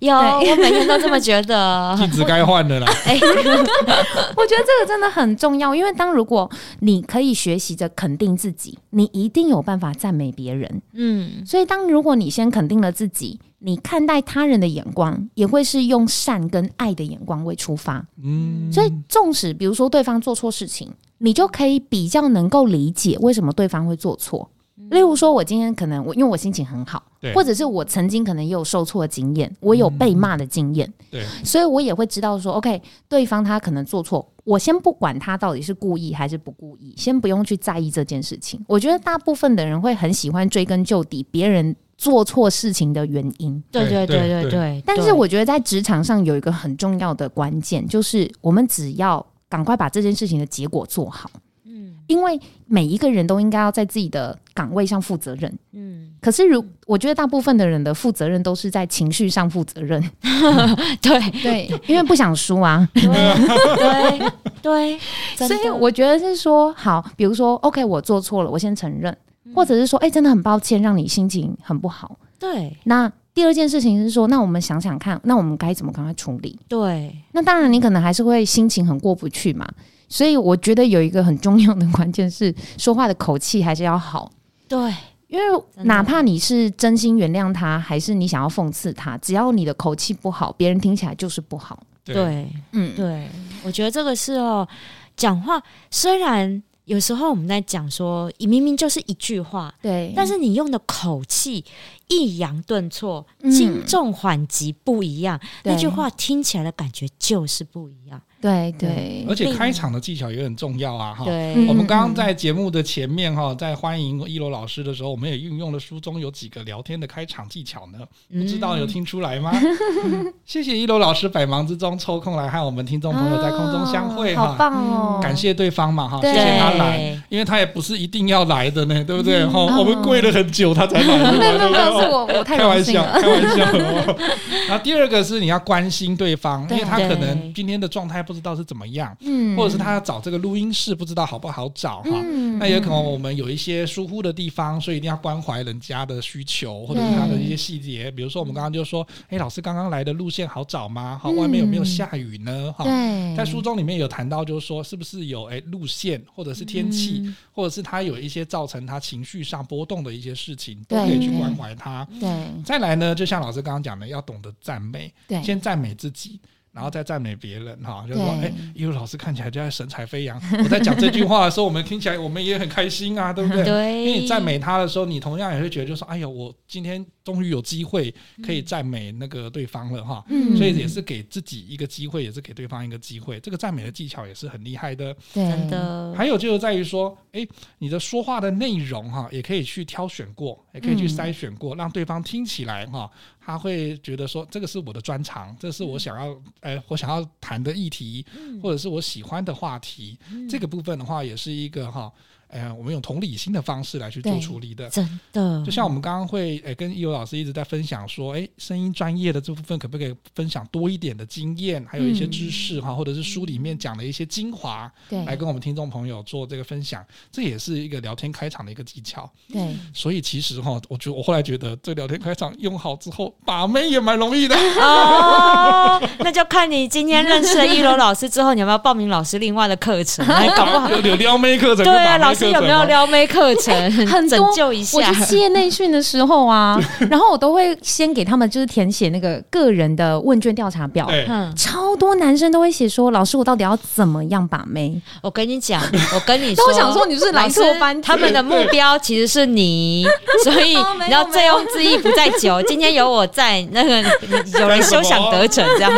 S2: 有，我每天都这么觉得。
S1: 镜子该换的啦。
S3: 哎，我觉得这个真的很重要，因为当如果你可以学习着肯定自己，你一定有办法赞美别人。嗯，所以当如果你先肯定了自己。你看待他人的眼光，也会是用善跟爱的眼光为出发。嗯，所以纵使比如说对方做错事情，你就可以比较能够理解为什么对方会做错。例如说，我今天可能我因为我心情很好，
S1: 对
S3: 或者是我曾经可能也有受挫的经验，我有被骂的经验，
S1: 对，
S3: 所以我也会知道说，OK，对方他可能做错，我先不管他到底是故意还是不故意，先不用去在意这件事情。我觉得大部分的人会很喜欢追根究底别人做错事情的原因。
S2: 对对对对
S1: 对。
S2: 对。
S3: 但是我觉得在职场上有一个很重要的关键，就是我们只要赶快把这件事情的结果做好。嗯。因为每一个人都应该要在自己的岗位上负责任，嗯，可是如我觉得大部分的人的负责任都是在情绪上负责任，
S2: 对。
S3: 对，因为不想输啊，
S2: 对对对，
S3: 所以我觉得是说，好，比如说，OK，我做错了，我先承认，或者是说，哎、欸，真的很抱歉，让你心情很不好，
S2: 对。
S3: 那第二件事情是说，那我们想想看，那我们该怎么赶快处理？
S2: 对，那
S3: 当然你可能还是会心情很过不去嘛。所以我觉得有一个很重要的关键是说话的口气还是要好。
S2: 对，
S3: 因为哪怕你是真心原谅他，还是你想要讽刺他，只要你的口气不好，别人听起来就是不好。
S2: 对，嗯，对，我觉得这个是哦，讲话虽然有时候我们在讲说，明明就是一句话，
S3: 对，
S2: 但是你用的口气抑扬顿挫、轻重缓急不一样，那句话听起来的感觉就是不一样。
S3: 对对，
S1: 而且开场的技巧也很重要啊！哈，
S2: 对，
S1: 我们刚刚在节目的前面哈，在欢迎一楼老师的时候，我们也运用了书中有几个聊天的开场技巧呢。不知道有听出来吗？谢谢一楼老师百忙之中抽空来和我们听众朋友在空中相会哈，
S3: 好棒哦！
S1: 感谢对方嘛哈，谢谢他来，因为他也不是一定要来的呢，对不对？哈，我们跪了很久他才来，
S3: 没有 没有，是我我太
S1: 开玩笑，开玩笑。然后第二个是你要关心对方，因为他可能今天的状态。不知道是怎么样，嗯，或者是他要找这个录音室，不知道好不好找哈。嗯、那也可能我们有一些疏忽的地方，所以一定要关怀人家的需求，或者是他的一些细节。比如说，我们刚刚就说，哎，老师刚刚来的路线好找吗？哈，外面有没有下雨呢？哈、嗯，在书中里面有谈到，就是说是不是有哎路线，或者是天气，嗯、或者是他有一些造成他情绪上波动的一些事情，都可以去关怀他。
S3: 对，
S1: 再来呢，就像老师刚刚讲的，要懂得赞美，
S3: 对，
S1: 先赞美自己。然后再赞美别人哈，就是说，哎，依柔老师看起来就在神采飞扬。我在讲这句话的时候，我们听起来我们也很开心啊，对不对？
S2: 对。
S1: 因为你赞美他的时候，你同样也会觉得，就是说，哎呦，我今天终于有机会可以赞美那个对方了哈。嗯。所以也是给自己一个机会，也是给对方一个机会。这个赞美的技巧也是很厉害的。
S2: 真的。
S1: 还有就是在于说，哎，你的说话的内容哈，也可以去挑选过，也可以去筛选过，让对方听起来哈。他会觉得说，这个是我的专长，这是我想要，呃，我想要谈的议题，或者是我喜欢的话题，这个部分的话，也是一个哈。呃，我们用同理心的方式来去做处理的，
S2: 真的。就
S1: 像我们刚刚会，哎、呃，跟一柔老师一直在分享说，哎，声音专业的这部分可不可以分享多一点的经验，还有一些知识哈，嗯、或者是书里面讲的一些精华，对，来跟我们听众朋友做这个分享，这也是一个聊天开场的一个技巧。
S2: 对，
S1: 所以其实哈，我觉得我后来觉得这聊天开场用好之后，把妹也蛮容易的。
S2: 哦，那就看你今天认识了一柔老师之后，你有没有报名老师另外的课程？来 搞不好
S1: 有有撩妹课程，
S2: 对啊，老师。有没有撩妹课程？很多拯救一下。
S3: 我去企业内训的时候啊，然后我都会先给他们就是填写那个个人的问卷调查表。嗯，超多男生都会写说：“老师，我到底要怎么样把妹？”
S2: 我跟你讲，我跟你说，
S3: 都想说你是来错班。
S2: 他们的目标其实是你，所以你要醉翁之意不在酒。今天有我在，那个有人休想得逞这样。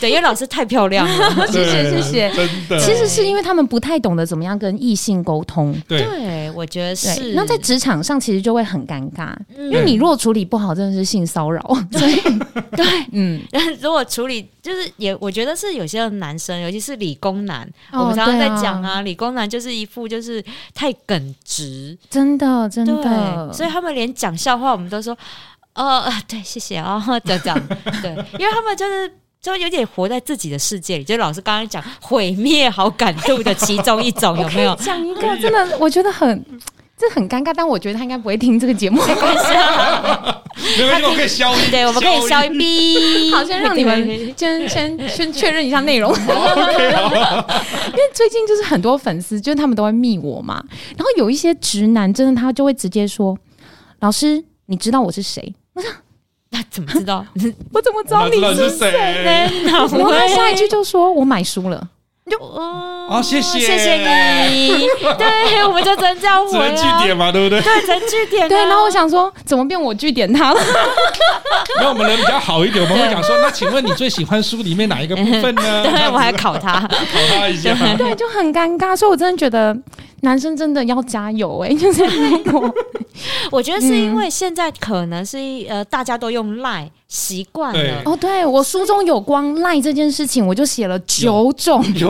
S2: 对，因为老师太漂亮了。
S3: 谢谢谢谢。真的，其实是因为他们不太懂得怎么样跟异性沟通，
S2: 对，我觉得是。
S3: 那在职场上其实就会很尴尬，因为你如果处理不好，真的是性骚扰。对，
S2: 对，嗯。如果处理就是也，我觉得是有些男生，尤其是理工男，我们常常在讲啊，理工男就是一副就是太耿直，
S3: 真的，真的。
S2: 所以他们连讲笑话，我们都说，呃，对，谢谢啊，这样，对，因为他们就是。就有点活在自己的世界里，就老师刚刚讲毁灭好感度的其中一种，有没有？
S3: 讲一个真的，我觉得很这很尴尬，但我觉得他应该不会听这个节目，没关系啊，
S1: 没关系，我可以消音，
S2: 对，我们可以消音 哔。
S3: 好，先让你们先先先确认一下内容，因为最近就是很多粉丝，就是他们都会密我嘛，然后有一些直男，真的他就会直接说：“老师，你知道我是谁？”我说。
S2: 他怎么知道？
S3: 我怎么知道你是谁呢？然后他下一句就说：“我买书了。”你就
S2: 哦
S1: 哦谢谢
S2: 谢谢你，对，我们就真这样
S1: 只能
S2: 回啊，
S1: 句点嘛，对不对？
S2: 对，整句点啊，
S3: 对，然后我想说，怎么变我句点他了？
S1: 那我们人比较好一点，我们会讲说，那请问你最喜欢书里面哪一个部分呢？
S2: 对，我还考他，
S1: 考他一下。
S3: 对，就很尴尬，所以我真的觉得男生真的要加油哎、欸，就是如果
S2: 我觉得是因为现在可能是呃大家都用 Line 习
S1: 惯
S2: 了，
S3: 哦，对我书中有光赖这件事情，我就写了九
S1: 种，
S3: 对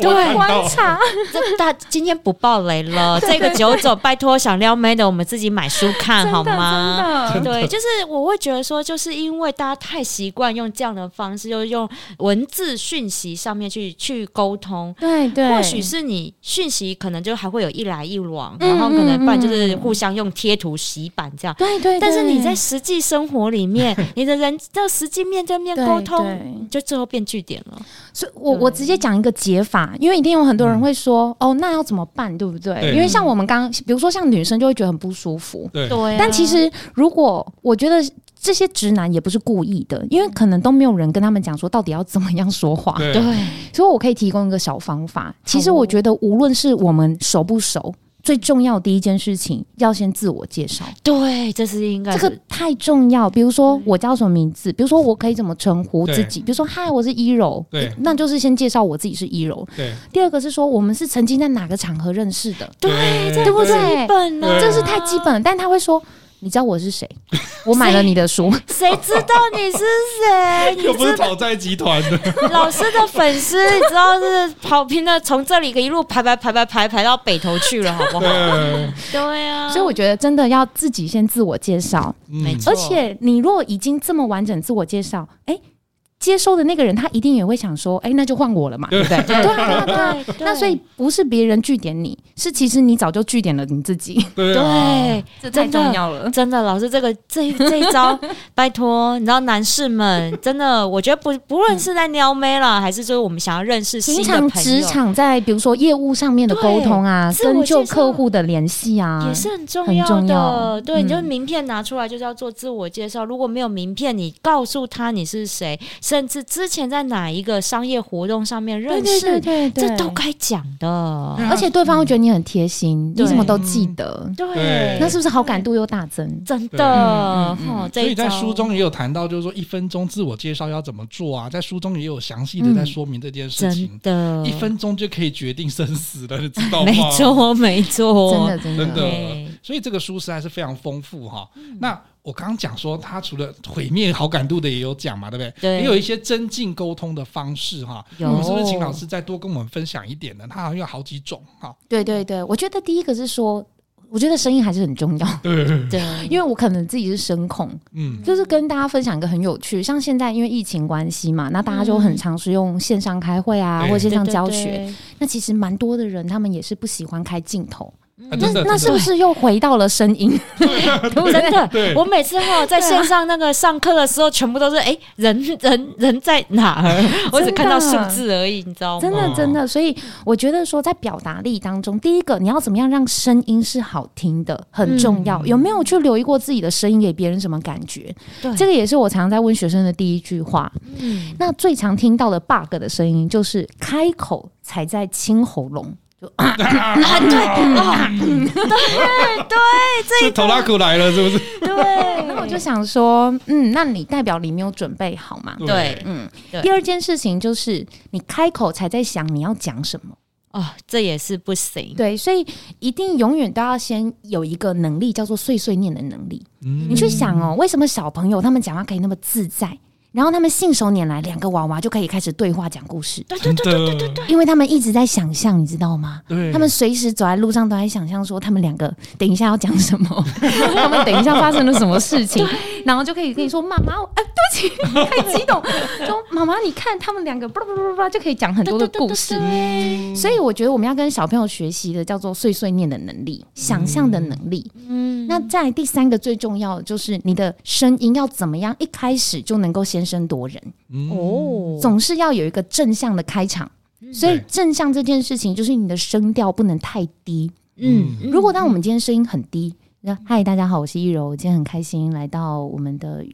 S1: 我
S3: 观察，
S2: 这大今天不爆雷了，这个九种拜托想撩妹的我们自己买书看 好吗？
S3: 真的，
S2: 对，就是我会觉得说，就是因为大家太习惯用这样的方式，就是用文字讯息上面去去沟通。
S3: 对对，
S2: 或许是你讯息可能就还会有一来一往，
S3: 嗯
S2: 然后可能不然就是互相用贴图洗版这样。
S3: 对对，
S2: 但是你在实际生活里面，你的人要实际面对面沟通，
S3: 对。
S2: 就最后变据点了。
S3: 所以我我直接讲一个解法，因为一定有很多人会说，哦，那要怎么办，对不对？
S1: 对。
S3: 因为像我们刚刚，比如说像女生就会觉得很不舒服，
S2: 对。
S3: 但其实如果我觉得这些直男也不是故意的，因为可能都没有人跟他们讲说到底要怎么样说话，
S1: 对。
S2: 对。
S3: 所以我可以提供一个小方法。其实我觉得无论是我们熟不熟。最重要的第一件事情，要先自我介绍，
S2: 对，这是应该
S3: 这个太重要。比如说我叫什么名字，比如说我可以怎么称呼自己，比如说嗨，我是一柔，
S1: 对，
S3: 那就是先介绍我自己是一柔。
S1: 对，
S3: 第二个是说我们是曾经在哪个场合认识的，
S2: 对，
S1: 对
S2: 这不
S3: 对
S2: 基本呢，
S3: 这是太基本了。但他会说。你知道我是谁？我买了你的书，
S2: 谁 知道你是谁？
S1: 又不是讨债集团的
S2: 老师的粉丝，你知道是跑偏的，从这里一路排排排排排排到北头去了，好不好？对，啊，
S3: 所以我觉得真的要自己先自我介绍，
S2: 没错。
S3: 而且你若已经这么完整自我介绍，哎。接收的那个人，他一定也会想说：“哎、欸，那就换我了嘛，对不对？” 对对对对。那所以不是别人据点你，是其实你早就据点了你自己。
S1: 对、啊，
S3: 这太重要了。
S2: 真的，老师这个这这一招，拜托，你知道男士们真的，我觉得不不论是在撩妹啦，还是说我们想要认识新的朋友，
S3: 平常职场在比如说业务上面的沟通啊，跟旧客户的联系啊，
S2: 也是很重要的。
S3: 重要
S2: 对，你就名片拿出来，就是要做自我介绍。嗯、如果没有名片，你告诉他你是谁。甚至之前在哪一个商业活动上面认识，
S3: 对对对对，
S2: 这都该讲的。
S3: 而且对方会觉得你很贴心，你什么都记得，
S2: 对，
S3: 那是不是好感度又大增？
S2: 真的。
S1: 所以在书中也有谈到，就是说一分钟自我介绍要怎么做啊？在书中也有详细的在说明这件事情。
S2: 真的，
S1: 一分钟就可以决定生死了，你知道吗？
S2: 没错，没错，
S3: 真的，真的，
S1: 真的。所以这个书实在是非常丰富哈。那我刚刚讲说，他除了毁灭好感度的也有讲嘛，对不对？
S2: 对，
S1: 也有一些增进沟通的方式哈。
S2: 有，
S1: 我们是不是请老师再多跟我们分享一点呢？他好像有好几种哈。
S3: 对对对，我觉得第一个是说，我觉得声音还是很重要。
S1: 对
S2: 对，
S3: 因为我可能自己是声控，嗯，就是跟大家分享一个很有趣，像现在因为疫情关系嘛，那大家就很常是用线上开会啊，或线上教学。那其实蛮多的人，他们也是不喜欢开镜头。
S1: 啊、
S3: 那那是不是又回到了声音？
S2: 真的，我每次哈在线上那个上课的时候，全部都是哎、欸、人人人在哪儿？我只看到数字而已，你知道吗？
S3: 真的真的，所以我觉得说在表达力当中，第一个你要怎么样让声音是好听的很重要。嗯、有没有去留意过自己的声音给别人什么感觉？对，这个也是我常常在问学生的第一句话。嗯，那最常听到的 bug 的声音就是开口才在清喉咙。啊，啊，对啊，
S2: 对对，这
S1: 拖拉骨来了，是不是？
S3: 对，那我就想说，嗯，那你代表你没有准备好嘛？
S2: 对，
S3: 嗯，第二件事情就是你开口才在想你要讲什么
S2: 哦，这也是不行。
S3: 对，所以一定永远都要先有一个能力，叫做碎碎念的能力。嗯，你去想哦，为什么小朋友他们讲话可以那么自在？然后他们信手拈来，两个娃娃就可以开始对话讲故事。
S2: 对对对对对对对，
S3: 因为他们一直在想象，你知道吗？
S1: 对，
S3: 他们随时走在路上都在想象说，他们两个等一下要讲什么，他们等一下发生了什么事情，然后就可以跟你说：“妈妈，哎，对不起，太激动。”说：“妈妈，你看他们两个，叭叭叭叭，就可以讲很多的故事。”所以我觉得我们要跟小朋友学习的叫做碎碎念的能力、想象的能力。嗯，那在第三个最重要的就是你的声音要怎么样，一开始就能够先声夺人。哦，总是要有一个正向的开场，所以正向这件事情就是你的声调不能太低。嗯，如果当我们今天声音很低，那嗨，大家好，我是一柔，我今天很开心来到我们的，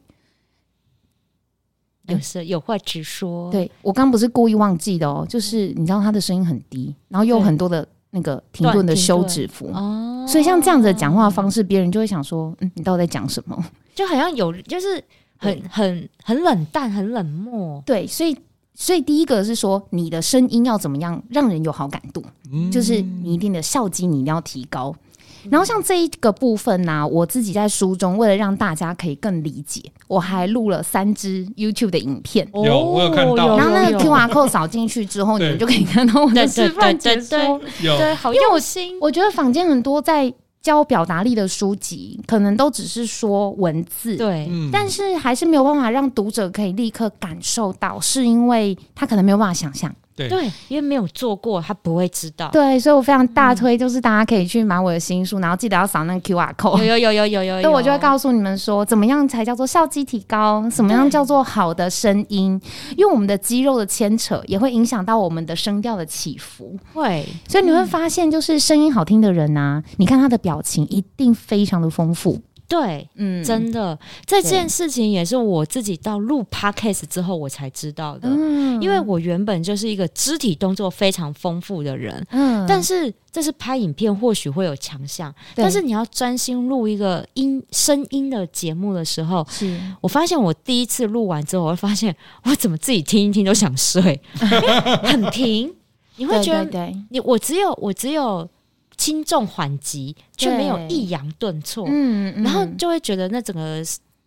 S2: 有事有话直说。
S3: 对，我刚不是故意忘记的哦，就是你知道他的声音很低，然后又有很多的那个停顿的休止符。哦，所以像这样子的讲话方式，别人就会想说，嗯，你到底在讲什么？
S2: 就好像有就是很很很冷淡，很冷漠。
S3: 对，所以所以第一个是说，你的声音要怎么样让人有好感度，嗯、就是你一定的笑肌，你一定要提高。然后像这一个部分呢、啊，我自己在书中为了让大家可以更理解，我还录了三支 YouTube 的影片。
S1: 有，我有看到。
S3: 然后那个 QR code 扫进去之后，你们就可以看到我的示范解说。
S1: 有，
S2: 对，好用心。
S3: 我觉得坊间很多在教表达力的书籍，可能都只是说文字，
S2: 对，
S3: 但是还是没有办法让读者可以立刻感受到，是因为他可能没有办法想象。
S2: 对，因为没有做过，他不会知道。
S3: 对，所以我非常大推，就是大家可以去买我的新书，嗯、然后记得要扫那个 QR code。
S2: 有有有有有有。
S3: 对，我就会告诉你们说，怎么样才叫做笑肌提高？什么样叫做好的声音？因为我们的肌肉的牵扯也会影响到我们的声调的起伏。
S2: 会，
S3: 所以你会发现，就是声音好听的人呐、你看他的表情一定非常的丰富。
S2: 对，嗯，真的，这件事情也是我自己到录 podcast 之后我才知道的。嗯，因为我原本就是一个肢体动作非常丰富的人，嗯，但是这是拍影片或许会有强项，但是你要专心录一个音声音的节目的时候，是。我发现我第一次录完之后，我会发现我怎么自己听一听都想睡，很平，你会觉得你我只有我只有。轻重缓急却没有抑扬顿挫，嗯，然后就会觉得那整个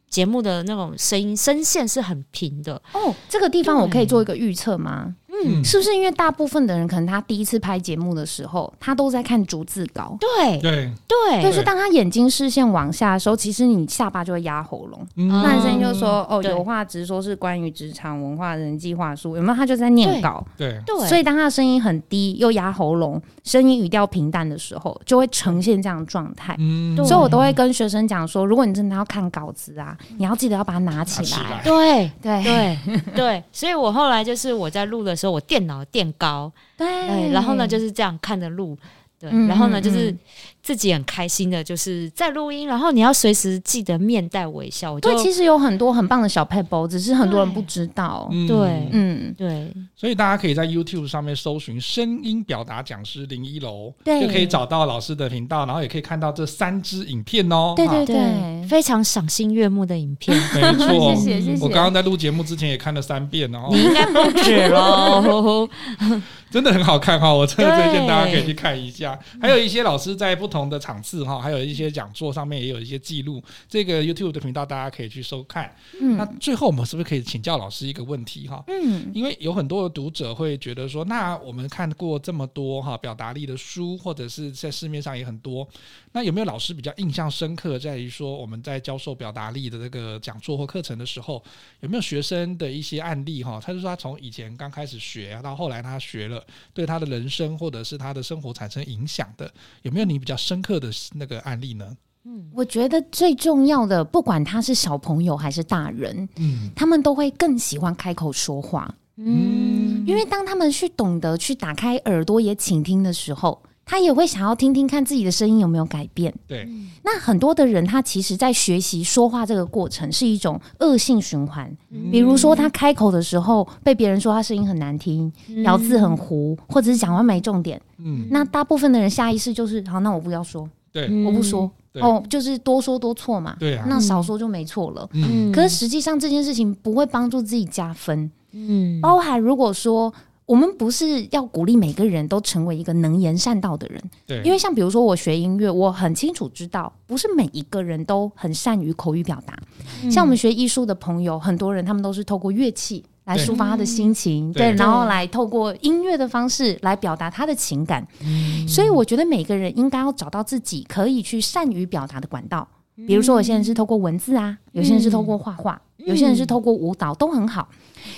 S2: 节目的那种声音声线是很平的。
S3: 哦，这个地方我可以做一个预测吗？嗯，是不是因为大部分的人可能他第一次拍节目的时候，他都在看逐字稿？
S2: 对
S1: 对
S2: 对，
S3: 就是当他眼睛视线往下的时候，其实你下巴就会压喉咙。那声音就说：“哦，有话直说，是关于职场文化、人际话术。”有没有？他就在念稿。
S1: 对
S3: 对，所以当他的声音很低又压喉咙，声音语调平淡的时候，就会呈现这样的状态。嗯，所以我都会跟学生讲说：如果你真的要看稿子啊，你要记得要把它拿起来。
S2: 对对对对，所以我后来就是我在录的时候。我电脑垫高，对，然后呢就是这样看着路，对，然后呢就是自己很开心的，就是在录音，然后你要随时记得面带微笑。
S3: 对，其实有很多很棒的小撇步，只是很多人不知道。
S2: 对，
S3: 嗯，
S2: 对，
S1: 所以大家可以在 YouTube 上面搜寻“声音表达讲师林一楼”，对，就可以找到老师的频道，然后也可以看到这三支影片哦。
S3: 对对对，
S2: 非常赏心悦目的影片。
S1: 没错，谢谢谢谢。我刚刚在录节目之前也看了三遍哦。
S2: 你应该不止喽。
S1: 真的很好看哈，我真的推荐大家可以去看一下。还有一些老师在不同的场次哈，还有一些讲座上面也有一些记录。这个 YouTube 的频道大家可以去收看。嗯，那最后我们是不是可以请教老师一个问题哈？嗯，因为有很多的读者会觉得说，那我们看过这么多哈表达力的书，或者是在市面上也很多，那有没有老师比较印象深刻，在于说我们在教授表达力的这个讲座或课程的时候，有没有学生的一些案例哈？他就说他从以前刚开始学到后来他学了。对他的人生或者是他的生活产生影响的，有没有你比较深刻的那个案例呢？
S3: 嗯，我觉得最重要的，不管他是小朋友还是大人，嗯，他们都会更喜欢开口说话，嗯，因为当他们去懂得去打开耳朵也倾听的时候。他也会想要听听看自己的声音有没有改变。
S1: 对，
S3: 那很多的人他其实，在学习说话这个过程是一种恶性循环。嗯、比如说，他开口的时候被别人说他声音很难听，嗯、咬字很糊，或者是讲话没重点。嗯，那大部分的人下意识就是，好，那我不要说，
S1: 对，
S3: 我不说。对哦，就是多说多错嘛。对啊，那少说就没错了。嗯，可是实际上这件事情不会帮助自己加分。嗯，包含如果说。我们不是要鼓励每个人都成为一个能言善道的人，对，因为像比如说我学音乐，我很清楚知道，不是每一个人都很善于口语表达。嗯、像我们学艺术的朋友，很多人他们都是透过乐器来抒发他的心情，对，对，然后来透过音乐的方式来表达他的情感。嗯、所以我觉得每个人应该要找到自己可以去善于表达的管道。比如说，有些人是透过文字啊，有些人是透过画画，有些人是透过舞蹈，都很好。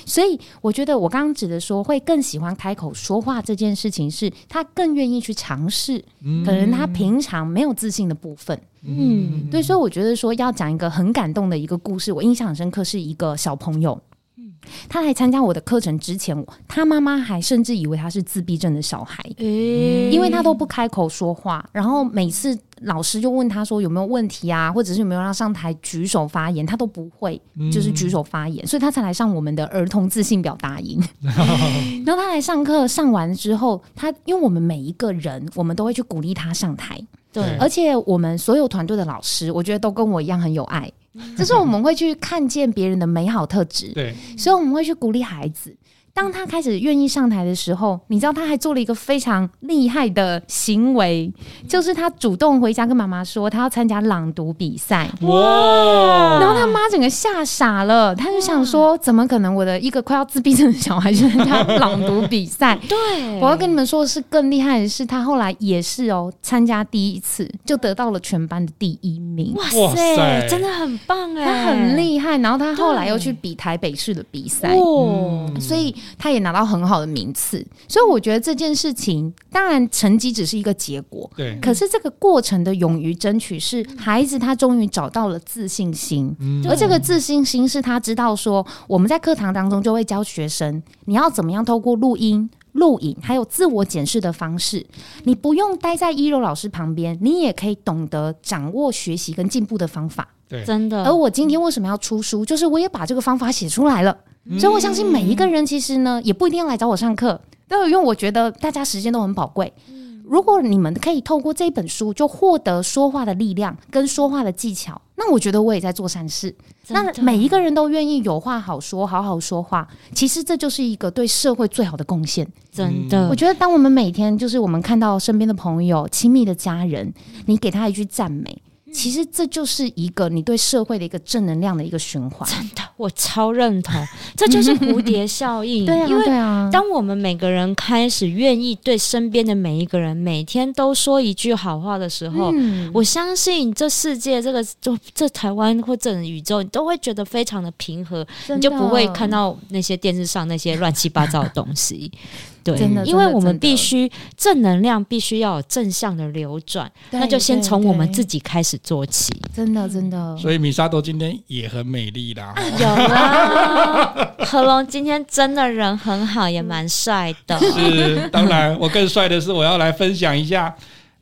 S3: 所以我觉得我刚刚指的说会更喜欢开口说话这件事情，是他更愿意去尝试，可能他平常没有自信的部分。嗯，对，所以我觉得说要讲一个很感动的一个故事，我印象很深刻，是一个小朋友。他来参加我的课程之前，他妈妈还甚至以为他是自闭症的小孩，因为他都不开口说话，然后每次老师就问他说有没有问题啊，或者是有没有让上台举手发言，他都不会，就是举手发言，嗯、所以他才来上我们的儿童自信表达营。然后他来上课，上完之后，他因为我们每一个人，我们都会去鼓励他上台。对，而且我们所有团队的老师，我觉得都跟我一样很有爱，就是我们会去看见别人的美好特质，
S1: 对，
S3: 所以我们会去鼓励孩子。当他开始愿意上台的时候，你知道他还做了一个非常厉害的行为，就是他主动回家跟妈妈说他要参加朗读比赛。哇！然后他妈整个吓傻了，他就想说：怎么可能？我的一个快要自闭症的小孩去参加 朗读比赛？
S2: 对，
S3: 我要跟你们说的是，更厉害的是，他后来也是哦，参加第一次就得到了全班的第一名。
S2: 哇塞，真的很棒哎，
S3: 他很厉害。然后他后来又去比台北市的比赛，哦，所以。他也拿到很好的名次，所以我觉得这件事情，当然成绩只是一个结果，
S1: 对。
S3: 可是这个过程的勇于争取，是孩子他终于找到了自信心，嗯，而这个自信心是他知道说，我们在课堂当中就会教学生，你要怎么样透过录音、录影，还有自我检视的方式，你不用待在一柔老师旁边，你也可以懂得掌握学习跟进步的方法，
S1: 对，
S2: 真的。
S3: 而我今天为什么要出书，就是我也把这个方法写出来了。所以我相信每一个人其实呢，也不一定要来找我上课，都有，因为我觉得大家时间都很宝贵。如果你们可以透过这本书就获得说话的力量跟说话的技巧，那我觉得我也在做善事。那每一个人都愿意有话好说，好好说话，其实这就是一个对社会最好的贡献。
S2: 真的，
S3: 我觉得当我们每天就是我们看到身边的朋友、亲密的家人，你给他一句赞美。其实这就是一个你对社会的一个正能量的一个循环。
S2: 真的，我超认同，这就是蝴蝶效应。
S3: 对啊，
S2: 因为当我们每个人开始愿意对身边的每一个人每天都说一句好话的时候，嗯、我相信这世界、这个就这台湾或者宇宙，你都会觉得非常的平和，你就不会看到那些电视上那些乱七八糟的东西。对，真的，因为我们必须正能量，必须要有正向的流转，那就先从我们自己开始做起。
S3: 真的，真的。
S1: 所以米沙多今天也很美丽啦，
S2: 有啊。何龙今天真的人很好，也蛮帅的。
S1: 是，当然，我更帅的是，我要来分享一下。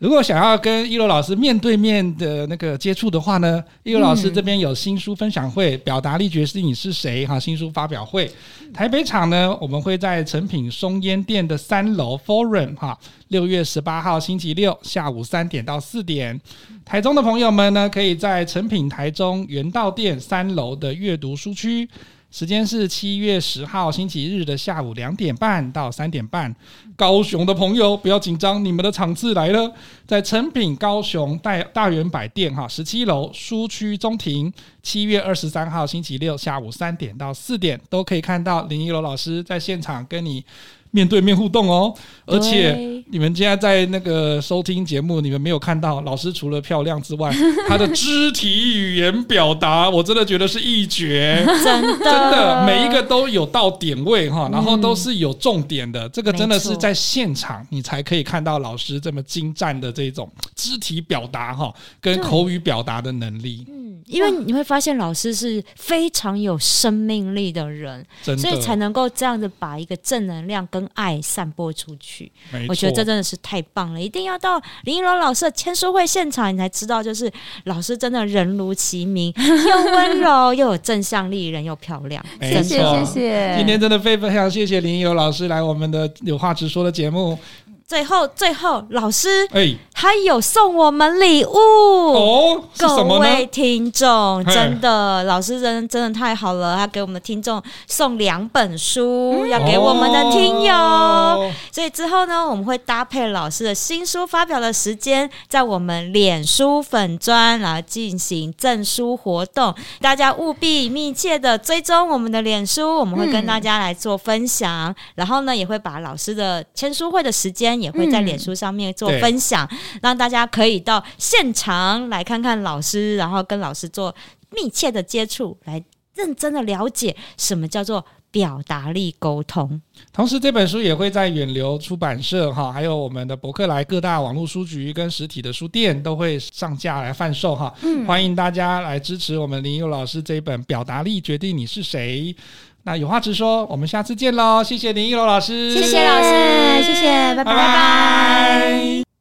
S1: 如果想要跟一楼老师面对面的那个接触的话呢，一楼老师这边有新书分享会，表达力决定你是谁哈，新书发表会。台北场呢，我们会在诚品松烟店的三楼 Forum 哈，六月十八号星期六下午三点到四点。台中的朋友们呢，可以在诚品台中元道店三楼的阅读书区。时间是七月十号星期日的下午两点半到三点半。高雄的朋友不要紧张，你们的场次来了，在成品高雄大大圆百店哈十七楼书区中庭。七月二十三号星期六下午三点到四点都可以看到林一柔老师在现场跟你面对面互动哦，而且你们现在在那个收听节目，你们没有看到老师除了漂亮之外，他的肢体语言表达，我真的觉得是一绝，
S2: 真的，
S1: 真的每一个都有到点位哈，然后都是有重点的，这个真的是在现场你才可以看到老师这么精湛的这种肢体表达哈，跟口语表达的能力。
S2: 嗯，因为你会发现老师是非常有生命力的人，所以才能够这样子把一个正能量跟爱散播出去，我觉得这真的是太棒了！一定要到林依龙老师的签书会现场，你才知道，就是老师真的人如其名，又温柔又有正向力，人又漂亮。
S3: 谢谢谢谢，
S1: 今天真的非常谢谢林依龙老师来我们的有话直说的节目。
S2: 最后，最后，老师，
S1: 哎，
S2: 还有送我们礼物。
S1: 哦，
S2: 各位听众，真的，老师人真的太好了，他给我们的听众送两本书，要给我们的听友。所以之后呢，我们会搭配老师的新书发表的时间，在我们脸书粉专来进行赠书活动，大家务必密切的追踪我们的脸书，我们会跟大家来做分享，然后呢，也会把老师的签书会的时间。也会在脸书上面做分享，嗯、让大家可以到现场来看看老师，然后跟老师做密切的接触，来认真的了解什么叫做表达力沟通。
S1: 同时，这本书也会在远流出版社哈，还有我们的博客来各大网络书局跟实体的书店都会上架来贩售哈。嗯、欢迎大家来支持我们林佑老师这一本《表达力决定你是谁》。那有话直说，我们下次见喽！谢谢林一柔老师，
S3: 谢谢老师，谢谢，拜拜。拜拜。